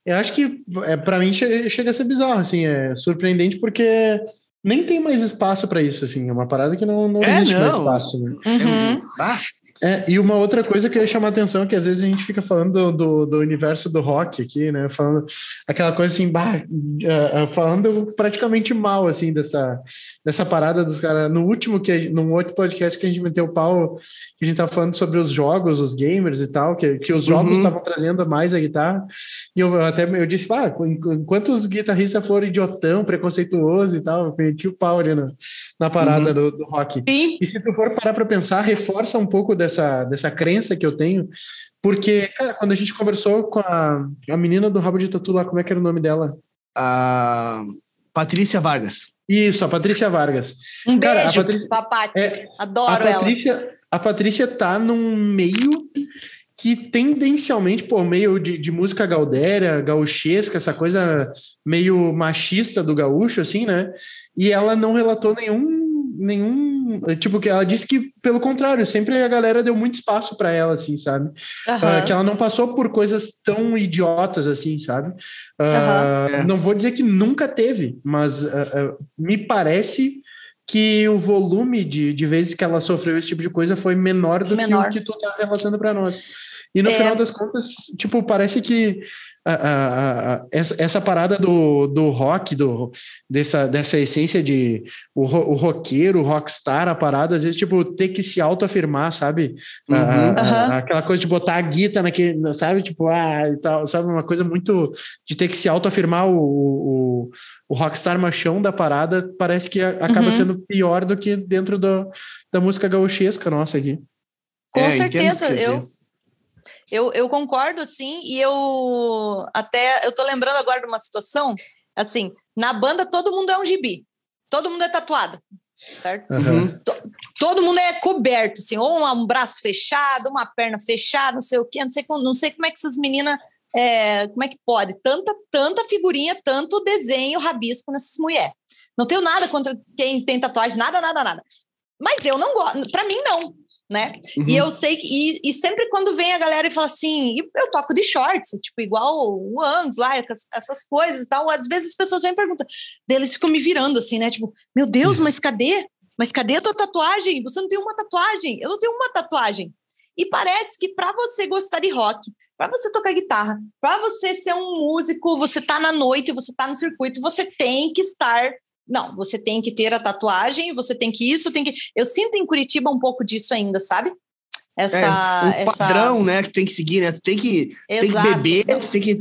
Eu acho que, é, para mim, chega a ser bizarro, assim, é surpreendente porque nem tem mais espaço para isso, assim, é uma parada que não, não é, existe não. mais espaço. Né? Uhum. Ah, é, e uma outra coisa que eu ia chamar a atenção é que às vezes a gente fica falando do, do, do universo do rock aqui, né? Falando aquela coisa assim, bah, uh, falando praticamente mal, assim, dessa, dessa parada dos caras. No último, que num outro podcast que a gente meteu o pau, que a gente tava falando sobre os jogos, os gamers e tal, que, que os jogos estavam uhum. trazendo mais a guitarra. E eu até eu disse, ah, enquanto os guitarristas foram idiotão, preconceituoso e tal, eu meti o pau ali na, na parada uhum. do, do rock. Sim. E se tu for parar para pensar, reforça um pouco dessa dessa, crença que eu tenho, porque, cara, quando a gente conversou com a, a menina do Rabo de Tatu lá, como é que era o nome dela? A Patrícia Vargas. Isso, a Patrícia Vargas. Um cara, beijo, Patrícia, Papate. É, Adoro a Patrícia, ela. A Patrícia tá num meio que tendencialmente, por meio de, de música gaudéria, gauchesca, essa coisa meio machista do gaúcho, assim, né? E ela não relatou nenhum nenhum. Tipo, que ela disse que, pelo contrário, sempre a galera deu muito espaço para ela, assim, sabe? Uhum. Uh, que ela não passou por coisas tão idiotas assim, sabe? Uh, uhum. Não vou dizer que nunca teve, mas uh, me parece que o volume de, de vezes que ela sofreu esse tipo de coisa foi menor do menor. que o que tu tá relatando para nós. E no é... final das contas, tipo, parece que a, a, a, essa, essa, parada do, do rock, do, dessa, dessa essência de o, o roqueiro, o rockstar, a parada, às vezes, tipo, ter que se autoafirmar, sabe? Uhum. Uhum. Aquela coisa de botar a guita naquele, sabe? Tipo, ah, e tal, sabe? Uma coisa muito de ter que se autoafirmar o, o, o rockstar machão da parada, parece que acaba uhum. sendo pior do que dentro do, da música gauchesca nossa aqui. Com é, certeza, eu eu, eu concordo, sim, e eu até eu tô lembrando agora de uma situação, assim, na banda todo mundo é um gibi, todo mundo é tatuado, certo? Uhum. Todo mundo é coberto, assim, ou um braço fechado, uma perna fechada, não sei o quê, não sei, não sei como é que essas meninas, é, como é que pode, tanta, tanta figurinha, tanto desenho, rabisco nessas mulheres. Não tenho nada contra quem tem tatuagem, nada, nada, nada. Mas eu não gosto, para mim não né? Uhum. E eu sei que, e, e, sempre quando vem a galera e fala assim, eu toco de shorts, tipo, igual o Angus lá, essas coisas e tal, às vezes as pessoas vêm e perguntam, eles ficam me virando assim, né? Tipo, meu Deus, uhum. mas cadê? Mas cadê a tua tatuagem? Você não tem uma tatuagem? Eu não tenho uma tatuagem. E parece que para você gostar de rock, para você tocar guitarra, para você ser um músico, você tá na noite, você tá no circuito, você tem que estar não, você tem que ter a tatuagem, você tem que isso, tem que. Eu sinto em Curitiba um pouco disso ainda, sabe? Essa, é, um padrão, essa... né, que tem que seguir, né? Tem que, tem que beber, tem que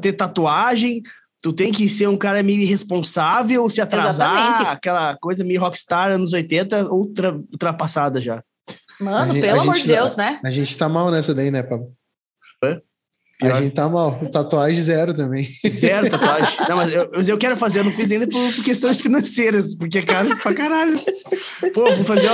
ter tatuagem, tu tem que ser um cara meio irresponsável, se atrasar, Exatamente. aquela coisa meio rockstar anos 80, ultra, ultrapassada já. Mano, gente, pelo amor de Deus, né? A gente tá mal nessa daí, né, Pablo? Hã? Pior. A gente tá mal. Tatuagem zero também. Zero tatuagem. Não, mas eu, mas eu quero fazer, eu não fiz ainda por, por questões financeiras, porque é caro pra caralho. Pô, vou fazer,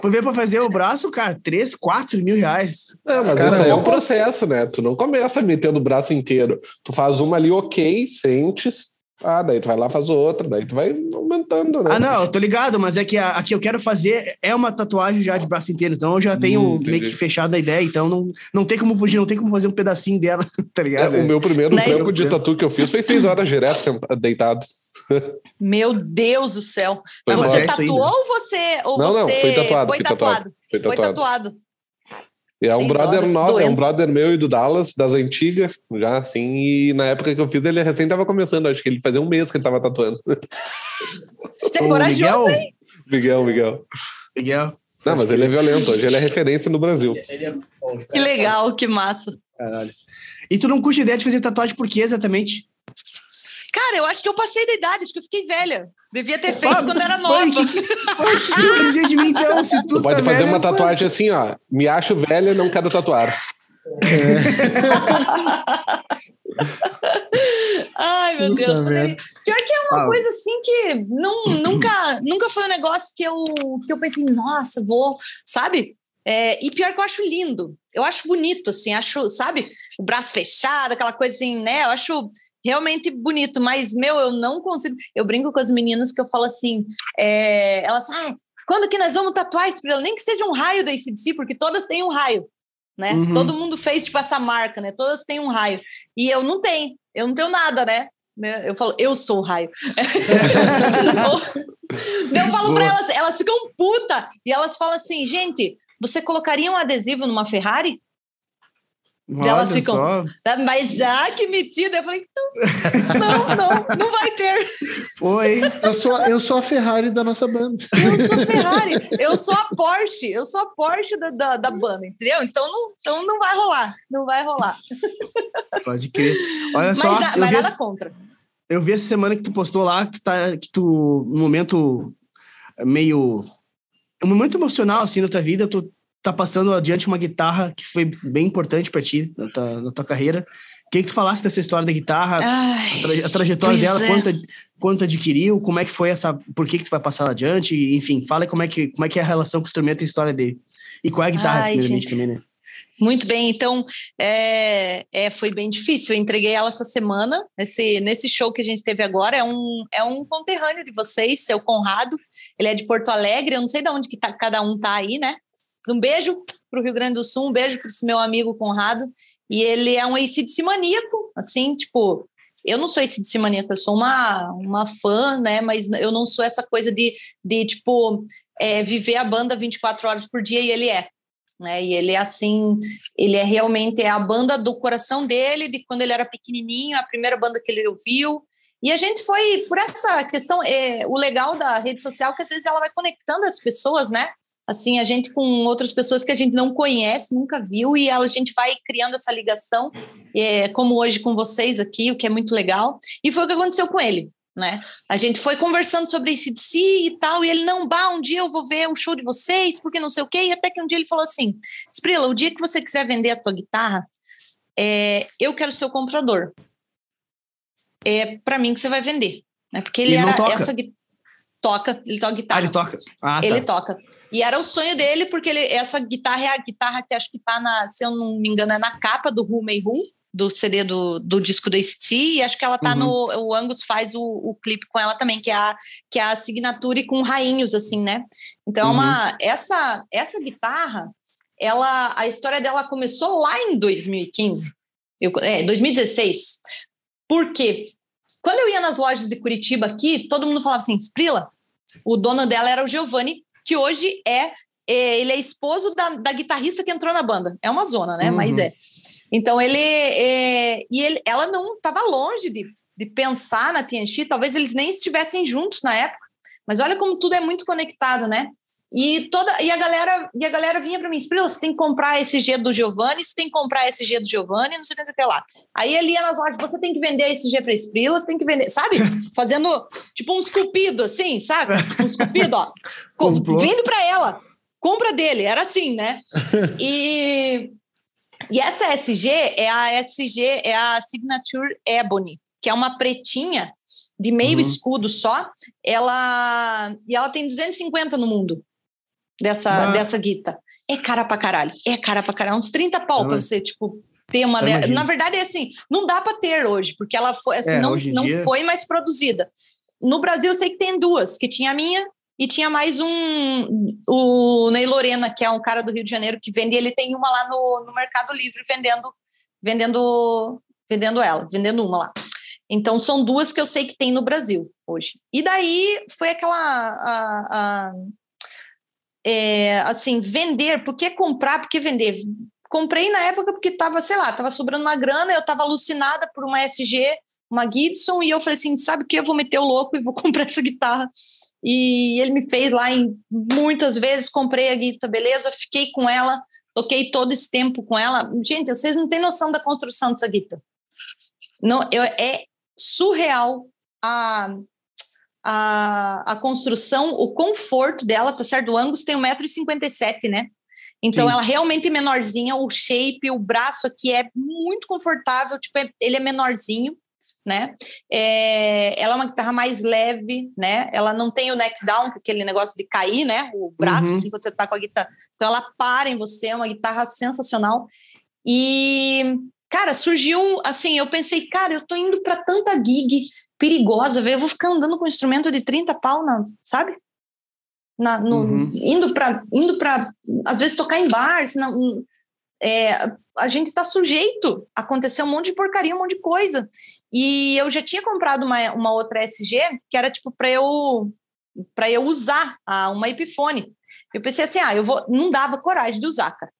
vou ver pra fazer o braço, cara, 3, 4 mil reais. Não, mas cara, isso aí é um processo, né? Tu não começa metendo o braço inteiro. Tu faz uma ali ok, sentes, ah, daí tu vai lá faz outra, daí tu vai aumentando, né? Ah, não, eu tô ligado, mas é que a, a que eu quero fazer é uma tatuagem já de braço inteiro, então eu já tenho hum, meio que fechado a ideia, então não, não tem como fugir, não tem como fazer um pedacinho dela, tá ligado? É, o meu primeiro Daí, trampo de tatu que eu fiz foi seis horas direto deitado. Meu Deus do céu. Foi você é tatuou ou você. Ou não, você não, foi tatuado. Foi tatuado. Foi tatuado. Foi tatuado. É um brother nosso, doendo. é um brother meu e do Dallas, das antigas, já assim, e na época que eu fiz, ele recém tava começando, acho que ele fazia um mês que ele tava tatuando. Você é corajoso, Miguel? hein? Miguel, Miguel. Miguel. Não, mas ele é violento, hoje ele é referência no Brasil. É que legal, que massa. Caralho. E tu não curte ideia de fazer tatuagem por quê exatamente? Cara, eu acho que eu passei da idade, acho que eu fiquei velha. Devia ter feito quando era nova. Foi, que, que, de mim, então, se tu, tu pode tá fazer velha, uma tatuagem assim, ó. Me acho velha, não quero tatuar. É. Ai, meu Deus. Pior que é uma ah. coisa assim que não, nunca, nunca foi um negócio que eu, que eu pensei, nossa, vou, sabe? É, e pior que eu acho lindo. Eu acho bonito, assim, acho, sabe? O braço fechado, aquela coisa assim, né? Eu acho realmente bonito, mas, meu, eu não consigo. Eu brinco com as meninas que eu falo assim, é, elas ah, quando que nós vamos tatuar isso Nem que seja um raio da ACDC, porque todas têm um raio, né? Uhum. Todo mundo fez, tipo, essa marca, né? Todas têm um raio. E eu não tenho, eu não tenho nada, né? Eu falo, eu sou o raio. eu falo para elas, elas ficam puta e elas falam assim, gente, você colocaria um adesivo numa Ferrari? Olha elas ficam, só. Tá, mas ah, que metida. Eu falei, então, não, não, não vai ter. Foi. Eu sou, eu sou a Ferrari da nossa banda. Eu sou a Ferrari, eu sou a Porsche, eu sou a Porsche da, da, da banda, entendeu? Então não, então não vai rolar, não vai rolar. Pode crer. Olha mas, só. Mas nada contra. Eu vi essa semana que tu postou lá que tu tá, que tu, no momento meio. Um momento emocional, assim, na tua vida, tu tá passando adiante uma guitarra que foi bem importante para ti na tua, na tua carreira. Queria que tu falasse dessa história da guitarra, Ai, a, traje, a, trajetória dela, é. quanto, quanto adquiriu, como é que foi essa, por que que tu vai passar adiante, enfim, fala como é que como é que é a relação com o instrumento e a história dele. E qual é a guitarra, Ai, primeiramente, também, né? Muito bem, então é, é, foi bem difícil. Eu entreguei ela essa semana, nesse, nesse show que a gente teve agora. É um, é um conterrâneo de vocês, seu Conrado. Ele é de Porto Alegre, eu não sei de onde que tá, cada um tá aí, né? Um beijo para o Rio Grande do Sul, um beijo para esse meu amigo Conrado. E ele é um ACDC maníaco, assim, tipo, eu não sou ACDC maníaco, eu sou uma, uma fã, né? Mas eu não sou essa coisa de, de tipo, é, viver a banda 24 horas por dia e ele é. Né? E ele é assim, ele é realmente é a banda do coração dele, de quando ele era pequenininho, a primeira banda que ele ouviu. E a gente foi por essa questão, é, o legal da rede social, que às vezes ela vai conectando as pessoas, né? Assim, a gente com outras pessoas que a gente não conhece, nunca viu, e a gente vai criando essa ligação, é, como hoje com vocês aqui, o que é muito legal. E foi o que aconteceu com ele, né? A gente foi conversando sobre esse de si e tal, e ele, não, bah, um dia eu vou ver o show de vocês, porque não sei o quê, e até que um dia ele falou assim, Sprila, o dia que você quiser vender a tua guitarra, é, eu quero ser o comprador. É para mim que você vai vender, né? Porque ele, ele era essa toca, ele toca guitarra. Ah, ele toca. Ah, tá. Ele toca. E era o sonho dele, porque ele, essa guitarra é a guitarra que acho que tá na, se eu não me engano, é na capa do Who May Who, do CD do, do disco do ACT, e acho que ela tá uhum. no. O Angus faz o, o clipe com ela também, que é a, que é a assinatura com rainhos, assim, né? Então, uhum. uma, essa, essa guitarra, ela, a história dela começou lá em 2015, eu, é, 2016. Por quê? Quando eu ia nas lojas de Curitiba aqui, todo mundo falava assim, Sprila, o dono dela era o Giovanni que hoje é, é ele é esposo da, da, guitarrista que entrou na banda. É uma zona, né? Uhum. Mas é. Então ele é, e ele, ela não estava longe de, de pensar na TNX, talvez eles nem estivessem juntos na época. Mas olha como tudo é muito conectado, né? E toda e a galera e a galera vinha para mim, Sprila, você tem que comprar esse G do Giovanni, você tem que comprar esse G do Giovanni, não sei o que lá. Aí ele ia nas lojas, você tem que vender esse G para Sprila, você tem que vender, sabe? Fazendo tipo um esculpido assim, sabe? Um esculpido, ó. Vendo para ela. Compra dele, era assim, né? E E essa SG é a SG, é a Signature Ebony, que é uma pretinha de meio uhum. escudo só. Ela e ela tem 250 no mundo dessa dessa guita. É cara pra caralho. É cara pra caralho, uns 30 pau pra você, tipo, ter uma. Na verdade, é assim, não dá para ter hoje, porque ela foi assim, é, não, não dia... foi mais produzida. No Brasil, eu sei que tem duas, que tinha a minha e tinha mais um, o Ney Lorena, que é um cara do Rio de Janeiro que vende, ele tem uma lá no, no Mercado Livre vendendo, vendendo, vendendo ela, vendendo uma lá. Então são duas que eu sei que tem no Brasil hoje. E daí foi aquela a, a, é, assim vender, por que comprar, por que vender? Comprei na época porque estava, sei lá, estava sobrando uma grana, eu estava alucinada por uma SG, uma Gibson, e eu falei assim, sabe o que? Eu vou meter o louco e vou comprar essa guitarra. E ele me fez lá em muitas vezes, comprei a guitarra, beleza, fiquei com ela, toquei todo esse tempo com ela. Gente, vocês não têm noção da construção dessa guitarra. Não, eu, é surreal a, a, a construção, o conforto dela, tá certo? O Angus tem 1,57m, né? Então, Sim. ela realmente é menorzinha, o shape, o braço aqui é muito confortável, tipo, é, ele é menorzinho, né? É, ela é uma guitarra mais leve, né? Ela não tem o neck down, é aquele negócio de cair, né? O braço, uhum. assim, quando você tá com a guitarra. Então, ela para em você, é uma guitarra sensacional. E, cara, surgiu, assim, eu pensei, cara, eu tô indo para tanta gig perigosa, eu vou ficar andando com um instrumento de 30 pau, na, sabe? na, no, uhum. indo para indo para às vezes tocar em bar, senão, é, a gente está sujeito a acontecer um monte de porcaria, um monte de coisa. E eu já tinha comprado uma, uma outra SG que era tipo para eu para eu usar a, uma Epiphone. Eu pensei assim, ah, eu vou, não dava coragem de usar, cara.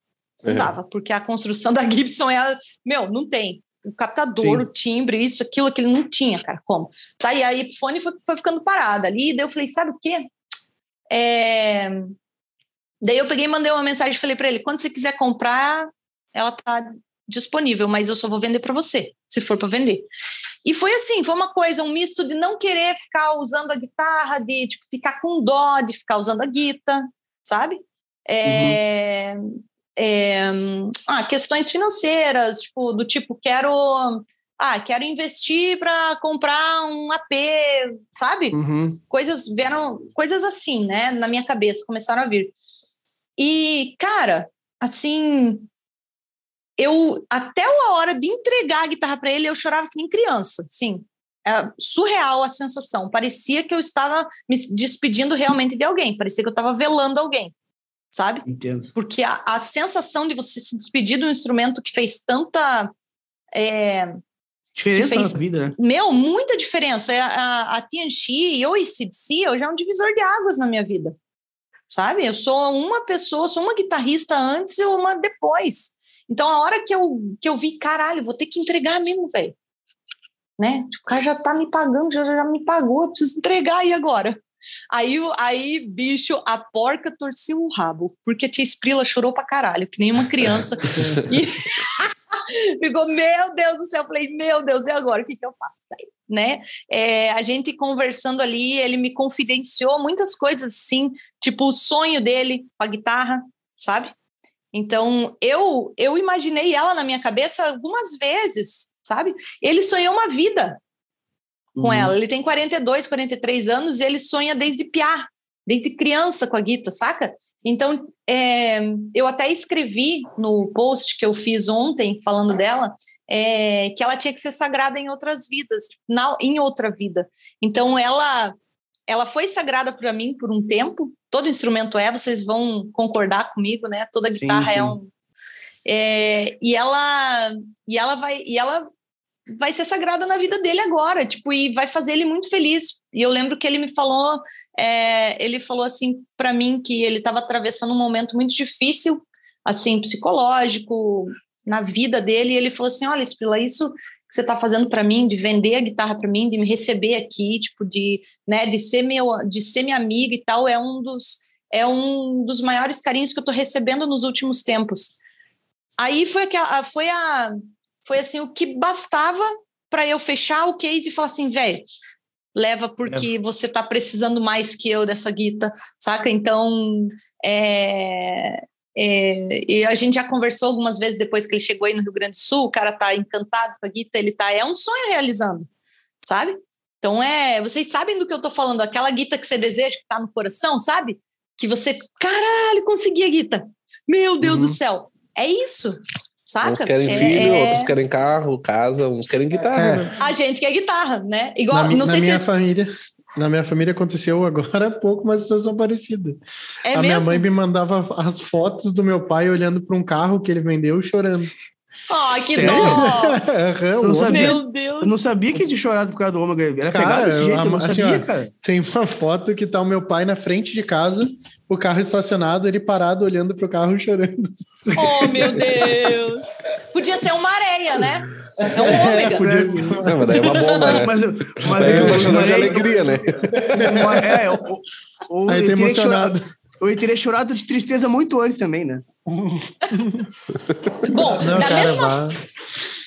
Não uhum. dava, porque a construção da Gibson é, meu, não tem o captador, Sim. o timbre, isso, aquilo, aquilo, não tinha, cara, como? Tá, e a Epiphone foi, foi ficando parada ali, daí eu falei, sabe o quê? É... Daí eu peguei e mandei uma mensagem e falei para ele: quando você quiser comprar, ela tá disponível, mas eu só vou vender para você, se for para vender. E foi assim, foi uma coisa, um misto de não querer ficar usando a guitarra, de tipo, ficar com dó de ficar usando a guitarra, sabe? É, uhum. É, ah, questões financeiras, tipo, do tipo, quero ah, quero investir para comprar um AP, sabe? Uhum. Coisas vieram, coisas assim, né, na minha cabeça, começaram a vir. E, cara, assim, eu até a hora de entregar a guitarra para ele, eu chorava que nem criança, sim. É surreal a sensação. Parecia que eu estava me despedindo realmente de alguém, parecia que eu estava velando alguém, sabe? Entendo. Porque a, a sensação de você se despedir de um instrumento que fez tanta é, Diferença fez, na vida, né? Meu, muita diferença. A, a, a Tianxi e o ICDC hoje é um divisor de águas na minha vida. Sabe? Eu sou uma pessoa, sou uma guitarrista antes e uma depois. Então, a hora que eu, que eu vi, caralho, vou ter que entregar mesmo, velho. Né? O cara já tá me pagando, já, já me pagou, eu preciso entregar aí agora. Aí, aí, bicho, a porca torceu o rabo, porque a tia Esprila chorou pra caralho, que nem uma criança. e... Ficou, meu Deus do céu. Eu falei, meu Deus, e agora? O que, que eu faço? Né? É, a gente conversando ali, ele me confidenciou muitas coisas assim, tipo o sonho dele com a guitarra, sabe? Então, eu eu imaginei ela na minha cabeça algumas vezes, sabe? Ele sonhou uma vida com uhum. ela. Ele tem 42, 43 anos e ele sonha desde piar desde criança com a Guita, saca? Então, é, eu até escrevi no post que eu fiz ontem, falando dela, é, que ela tinha que ser sagrada em outras vidas, na, em outra vida. Então, ela, ela foi sagrada para mim por um tempo, todo instrumento é, vocês vão concordar comigo, né? Toda guitarra sim, sim. é um... É, e ela e ela vai e ela vai ser sagrada na vida dele agora, tipo, e vai fazer ele muito feliz. E eu lembro que ele me falou, é, ele falou assim para mim que ele estava atravessando um momento muito difícil, assim, psicológico, na vida dele, e ele falou assim, olha, Sprila, isso que você está fazendo para mim, de vender a guitarra para mim, de me receber aqui, tipo, de, né, de ser meu, de ser minha amiga e tal, é um dos, é um dos maiores carinhos que eu estou recebendo nos últimos tempos. Aí foi a, foi a foi assim o que bastava para eu fechar o case e falar assim, velho, leva porque é. você tá precisando mais que eu dessa guita, saca? Então, é... É, e a gente já conversou algumas vezes depois que ele chegou aí no Rio Grande do Sul, o cara tá encantado com a guita, ele tá, é um sonho realizando, sabe? Então é, vocês sabem do que eu tô falando, aquela guita que você deseja, que tá no coração, sabe? Que você, caralho, consegui a guita. Meu Deus uhum. do céu. É isso. Saca? Uns querem é, filho, é... outros querem carro, casa, uns querem guitarra. É. Né? A gente quer guitarra, né? Igual, na, não na sei minha se... família. Na minha família aconteceu agora há pouco, mas as pessoas são parecidas. É a mesmo? minha mãe me mandava as fotos do meu pai olhando para um carro que ele vendeu chorando. Oh, que Sério? dó! Eu não sabia. Meu Deus! Eu não sabia que tinha chorado por causa do ômega. Era Cara, pegado desse jeito, eu não assim, sabia, ó, cara. Tem uma foto que tá o meu pai na frente de casa, o carro estacionado, ele parado olhando pro carro chorando. Oh, meu Deus! Podia ser uma areia, né? É um ômega. podia ser. Não, mas daí é uma bomba, né? Mas, mas É, é, eu tô que chorando de alegria, né? uma- é, o- o- Aí tá teria emocionado. Ele teria chorado de tristeza muito antes também, né? Bom, Não, da, cara, mesma,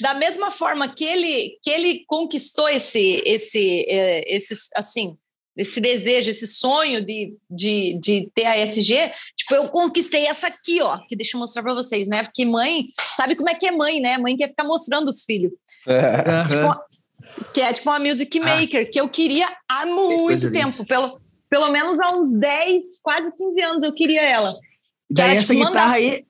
da mesma forma que ele, que ele conquistou esse, esse, é, esse, assim, esse desejo, esse sonho de, de, de ter a SG, tipo, eu conquistei essa aqui, ó, que deixa eu mostrar para vocês, né? Porque mãe, sabe como é que é mãe, né? Mãe quer ficar mostrando os filhos. É. Tipo, que é tipo uma music maker, que eu queria há muito linda. tempo, pelo, pelo menos há uns 10, quase 15 anos eu queria ela. Daí essa tipo, guitarra mandar- aí,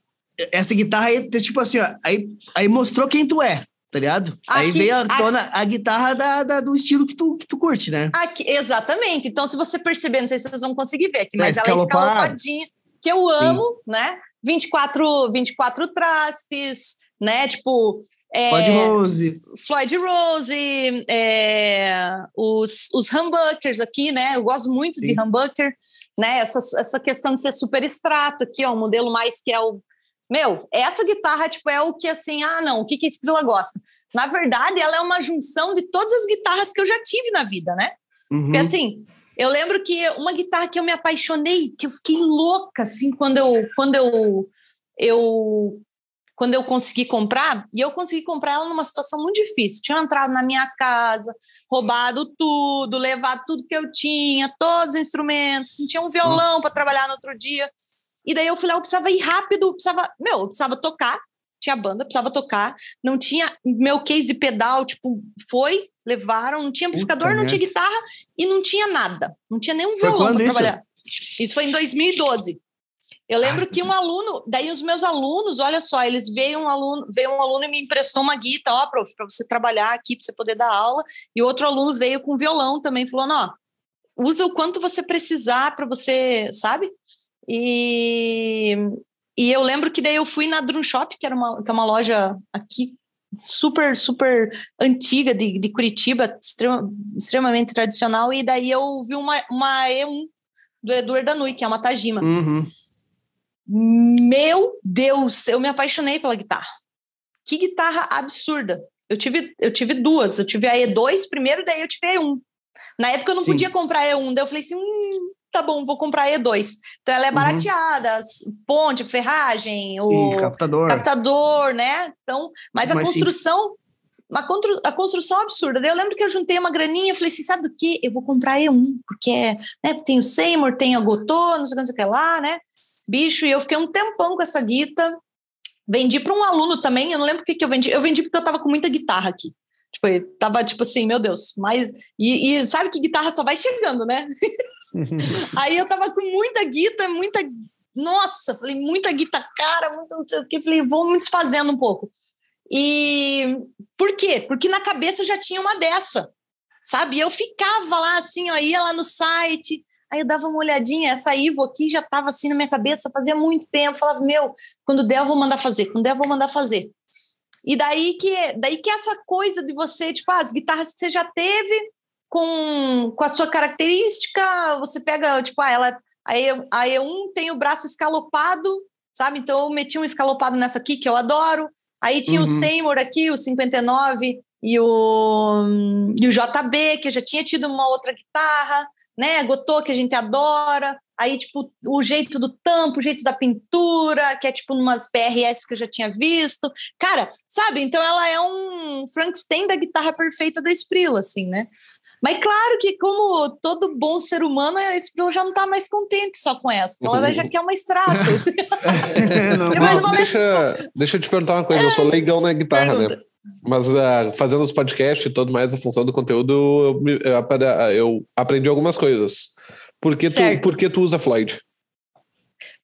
essa guitarra aí, tipo assim, ó, aí, aí mostrou quem tu é, tá ligado? aí Aqui- veio à a- tona a guitarra da, da- do estilo que tu, que tu curte, né? Aqui, exatamente. Então, se você perceber, não sei se vocês vão conseguir ver aqui, É, mas ela é escalopadinha, que eu amo, né? 24, 24 trastes, né? Tipo. É, Pode Rose. Floyd Rose, é, os, os humbuckers aqui, né? Eu gosto muito de Sim. humbucker, né? Essa, essa questão de ser super extrato aqui, ó, um modelo mais que é o. Meu, essa guitarra, tipo, é o que assim, ah, não, o que que a Sprilla gosta? Na verdade, ela é uma junção de todas as guitarras que eu já tive na vida, né? Uhum. Porque assim, eu lembro que uma guitarra que eu me apaixonei, que eu fiquei louca, assim, quando eu, quando eu, eu, quando eu consegui comprar, e eu consegui comprar ela numa situação muito difícil. Tinha entrado na minha casa, roubado tudo, levado tudo que eu tinha, todos os instrumentos, não tinha um violão para trabalhar no outro dia. E daí eu falei, ah, eu precisava ir rápido, precisava, meu, eu precisava tocar, tinha banda, precisava tocar, não tinha meu case de pedal, tipo, foi, levaram, não tinha amplificador, não tinha guitarra e não tinha nada, não tinha nenhum Foi violão para trabalhar. Isso foi em 2012. Eu lembro que um aluno, daí os meus alunos, olha só, eles veio um aluno, veio um aluno e me emprestou uma guitarra, ó, prof, para você trabalhar aqui, para você poder dar aula, e outro aluno veio com violão também, falando, ó, usa o quanto você precisar para você, sabe? E, e eu lembro que daí eu fui na Drum Shop, que era uma, que é uma loja aqui super, super antiga de, de Curitiba, extrema, extremamente tradicional, e daí eu vi uma, uma E1 do Eduardo Danui, que é uma Tajima. Uhum. Meu Deus, eu me apaixonei pela guitarra. Que guitarra absurda. Eu tive, eu tive duas. Eu tive a E2 primeiro, daí eu tive a E1. Na época eu não Sim. podia comprar a E1, daí eu falei assim: hum, tá bom, vou comprar a E2. Então ela é Uhum. barateada, ponte, ferragem, o Sim, captador. captador, né? Então, mas a Mas sim. construção, a, constru, a construção absurda. Daí eu lembro que eu juntei uma graninha e falei assim: sabe do que? Eu vou comprar a E1, porque é, né, tem o Seymour, tem a Gotô, não sei o que lá, né? Bicho, e eu fiquei um tempão com essa guita. Vendi para um aluno também, eu não lembro o que, que eu vendi. Eu vendi porque eu tava com muita guitarra aqui. Tipo, tava tipo assim, meu Deus, mas. E, e sabe que guitarra só vai chegando, né? Aí eu tava com muita guita, muita. Nossa, falei, muita guita cara, muito não sei o que. Falei, vou me desfazendo um pouco. E por quê? Porque na cabeça eu já tinha uma dessa, sabe? Eu ficava lá assim, ó, ia lá no site, aí eu dava uma olhadinha, essa Ivo aqui já tava assim na minha cabeça fazia muito tempo. Falava, meu, quando der eu vou mandar fazer, quando der eu vou mandar fazer. E daí que, daí que essa coisa de você, tipo, ah, as guitarras que você já teve com, com a sua característica, você pega, tipo, ah, ela, a E1 tem o braço escalopado, sabe? Então eu meti um escalopado nessa aqui, que eu adoro. Aí tinha Uhum. o Seymour aqui, o 59, e o, e o JB, que eu já tinha tido uma outra guitarra, né? Gotô, que a gente adora. Aí, tipo, o jeito do tampo, o jeito da pintura, que é tipo umas PRS que eu já tinha visto. Cara, sabe? Então ela é um Frankenstein da guitarra perfeita da Sprilla, assim, né? Mas claro que, como todo bom ser humano, esse Pila já não tá mais contente só com essa. Então ela já quer uma extrato. não, não, deixa, deixa eu te perguntar uma coisa, eu sou leigão na guitarra, né? Pergunta. né? Mas uh, fazendo os podcasts e tudo mais, a função do conteúdo, eu, eu, eu aprendi algumas coisas. Por que, tu, por que tu usa Floyd?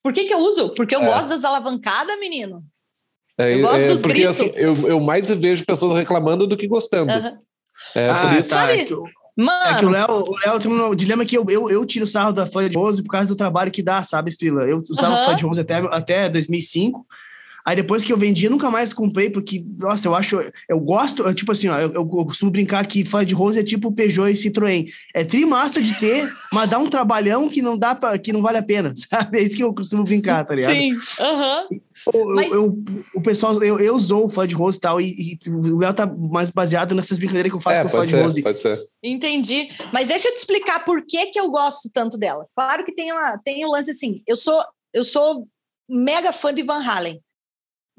Por que, que eu uso? Porque eu é. gosto das alavancadas, menino. É, eu gosto é, dos porque, gritos. Assim, eu, eu mais vejo pessoas reclamando do que gostando. Uhum. É, ah, por isso. Tá, Sabe? É Mano. É que o Léo, o Léo tem um dilema que eu, eu, eu tiro sarro da Floyd Rose por causa do trabalho que dá, sabe, Spila? Eu usava uhum. Floyd Rose até, até 2005. Aí depois que eu vendi, nunca mais comprei, porque, nossa, eu acho, eu gosto, eu, tipo assim, ó, eu, eu, costumo brincar que fã de Rose é tipo Peugeot e Citroën. É trimassa de ter, mas dá um trabalhão que não dá para que não vale a pena, sabe? É isso que eu costumo brincar, tá ligado? Sim, aham. Uhum. Mas... o pessoal, eu, eu sou fã de Rose e tal, e, e o Léo tá mais baseado nessas brincadeiras que eu faço é, com fã de Rose. Pode ser. Entendi. Mas deixa eu te explicar por que, que eu gosto tanto dela. Claro que tem, uma, tem um lance assim, eu sou, eu sou mega fã de Van Halen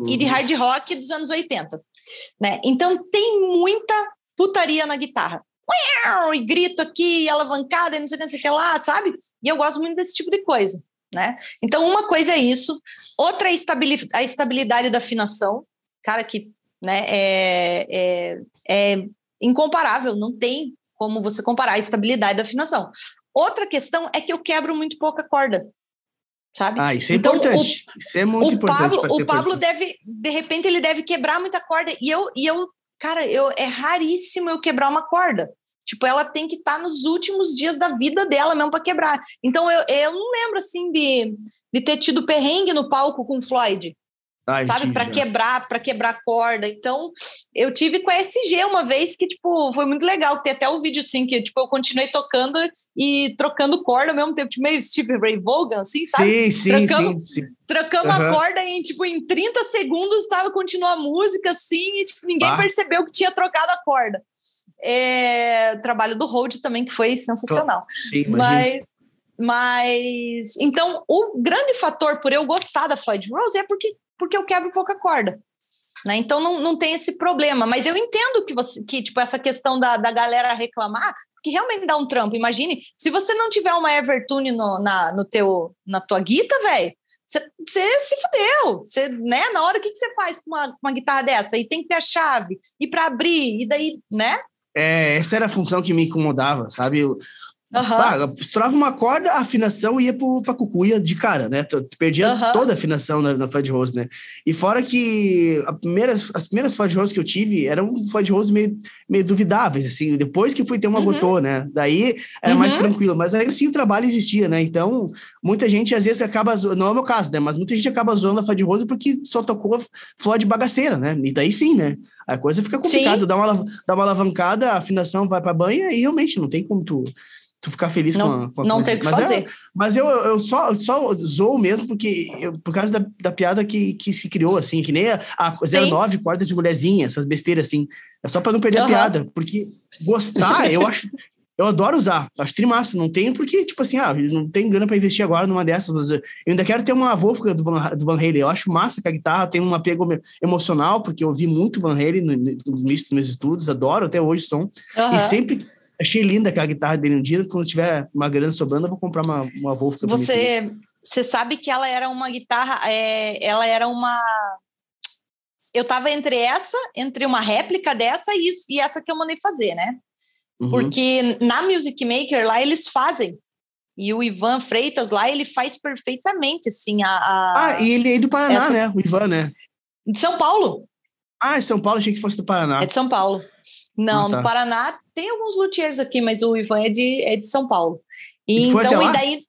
uhum. e de uhum. hard rock dos anos 80. Né? Então tem muita putaria na guitarra. E grito aqui, alavancada, e não sei o que, não sei o que lá, sabe? E eu gosto muito desse tipo de coisa. Né? Então, uma coisa é isso, outra é a estabilidade da afinação, cara, que né, é, é, é incomparável, não tem como você comparar a estabilidade da afinação. Outra questão é que eu quebro muito pouca corda sabe? Ah, isso é então, importante. O, isso é muito o importante. Pablo, o Pablo deve, de repente, ele deve quebrar muita corda. E eu, e eu cara, eu, é raríssimo eu quebrar uma corda. Tipo, ela tem que estar tá nos últimos dias da vida dela mesmo para quebrar. Então, eu, eu não lembro, assim, de, de ter tido perrengue no palco com Floyd. Ah, sabe, para quebrar, para quebrar corda. Então, eu tive com a SG uma vez que, tipo, foi muito legal. Tem até o um vídeo, assim, que, tipo, eu continuei tocando e trocando corda ao mesmo tempo, tipo, meio Steve Ray Vaughan, assim, sabe? Sim, sim, sim, sim. Trocamos uhum. a corda em, tipo, em 30 segundos estava continuando a música, assim, e, tipo, ninguém percebeu que tinha trocado a corda. É, trabalho do Hold também, que foi sensacional. Sim, Mas, mas, então, o grande fator por eu gostar da Floyd Rose é porque porque eu quebro pouca corda. Né? Então não, não tem esse problema. Mas eu entendo que você que, tipo, essa questão da, da galera reclamar, que realmente dá um trampo. Imagine, se você não tiver uma Evertune no, na, no teu, na tua guita, velho, você se fudeu. Você, né? Na hora, o que você faz com uma, uma guitarra dessa? E tem que ter a chave, e para abrir, e daí, né? É, essa era a função que me incomodava, sabe? Eu, Uhum. estourava uma corda, a afinação ia pro, pra cucuia de cara, né? Tu, tu perdia uhum. toda a afinação na, na Fudge Rose, né? E fora que primeiras, as primeiras Fudge Rose que eu tive eram Fudge Rose meio, meio duvidáveis, assim. Depois que fui ter uma uhum. Gotô, né? Daí era mais uhum. tranquilo. Mas aí sim o trabalho existia, né? Então, muita gente às vezes acaba... Não é o meu caso, né? Mas muita gente acaba zoando a Fudge Rose porque só tocou flor de bagaceira, né? E daí sim, né? A coisa fica complicada. Dá uma, dá uma alavancada, a afinação vai pra banha e realmente não tem como tu tu ficar feliz não, com a, com a Não tem o que fazer. É, mas eu, eu só, só zoo mesmo porque eu, por causa da, da piada que, que se criou, assim, que nem a, a 09 corda de mulherzinha, essas besteiras assim. É só para não perder uhum. a piada, porque gostar, eu acho. Eu adoro usar, acho trimassa, não tenho porque, tipo assim, ah, não tem grana para investir agora numa dessas, mas eu ainda quero ter uma Wolfgang do Van, do Van Halen, eu acho massa que a guitarra tem um apego emocional, porque eu ouvi muito Van Halen no, no, no início dos meus estudos, adoro até hoje som, uhum. e sempre Achei linda aquela guitarra dele um dia. Quando tiver uma grana sobrando, eu vou comprar uma, uma Wolfgang. Você, você sabe que ela era uma guitarra, é, ela era uma. Eu tava entre essa, entre uma réplica dessa e, isso, e essa que eu mandei fazer, né? Uhum. Porque na Music Maker lá eles fazem. E o Ivan Freitas lá, ele faz perfeitamente, assim, a. a ah, e ele é do Paraná, essa... né? O Ivan, né? De São Paulo. Ah, é São Paulo, achei que fosse do Paraná. É de São Paulo. Não, ah, tá. no Paraná tem alguns luthiers aqui, mas o Ivan é de, é de São Paulo. E, então, e daí.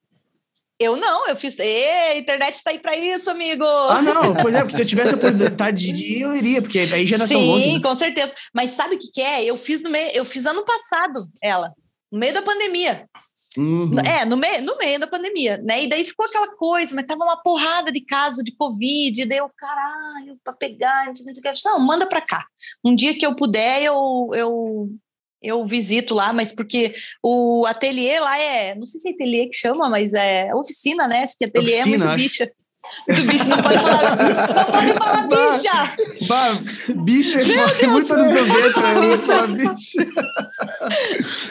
Eu não, eu fiz. Ê, a internet está aí para isso, amigo. Ah, não, pois é, porque se eu tivesse a oportunidade de ir, eu iria, porque aí já não é Sim, longe, né? com certeza. Mas sabe o que, que é? Eu fiz no meio, eu fiz ano passado ela, no meio da pandemia. Uhum. É, no meio, no meio da pandemia, né? E daí ficou aquela coisa, mas tava uma porrada de caso de Covid, daí eu, caralho, para pegar, não, sei o que. não, manda para cá. Um dia que eu puder, eu, eu, eu visito lá, mas porque o ateliê lá é, não sei se é ateliê que chama, mas é oficina, né? Acho que ateliê é oficina, é muito acho. bicha. Do bicho, não pode falar. Não pode falar bicha! Bah, bicha é muito anos 90, eu não sou bicha.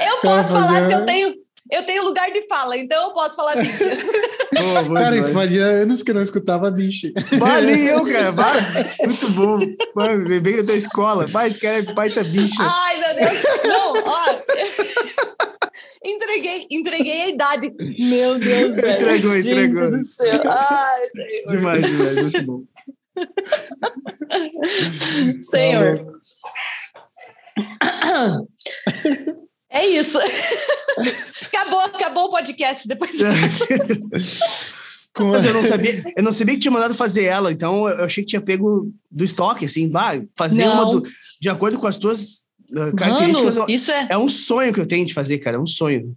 Eu posso falar que eu tenho, eu tenho lugar de fala, então eu posso falar bicha. Boa, cara, demais. fazia anos que eu não escutava bicha. Bah, nem eu, cara. Muito bom. Veio da escola. Mas, cara, é baita bicha. Ai, meu Deus. Não, ó. entreguei, entreguei a idade. Meu Deus, velho. Entregou, Gente entregou. do céu. Ai, Senhor. Demais, demais. Muito bom. Senhor. É isso. Acabou, acabou o podcast depois disso. Mas eu não sabia, eu não sabia que tinha mandado fazer ela, então eu achei que tinha pego do estoque, assim, bah, fazer Não. uma do- de acordo com as tuas uh, características. Mano, isso é, É um sonho que eu tenho de fazer, cara, é um sonho.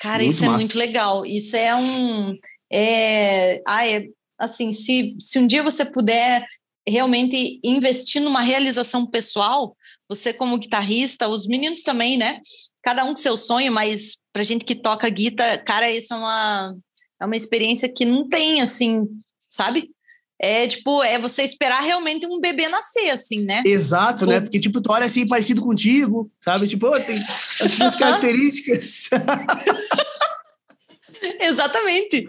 cara, muito isso é massa. muito legal. Isso é um, é, ah, é, assim, se, se um dia você puder realmente investir numa realização pessoal, você como guitarrista, os meninos também, né? Cada um com seu sonho, mas pra gente que toca guitarra, cara, isso é uma, é uma experiência que não tem, assim, sabe? É tipo, é você esperar realmente um bebê nascer, assim, né? Exato, né? Porque, tipo, tu olha assim, parecido contigo, sabe? Tipo, ô, tem as tuas características. Exatamente.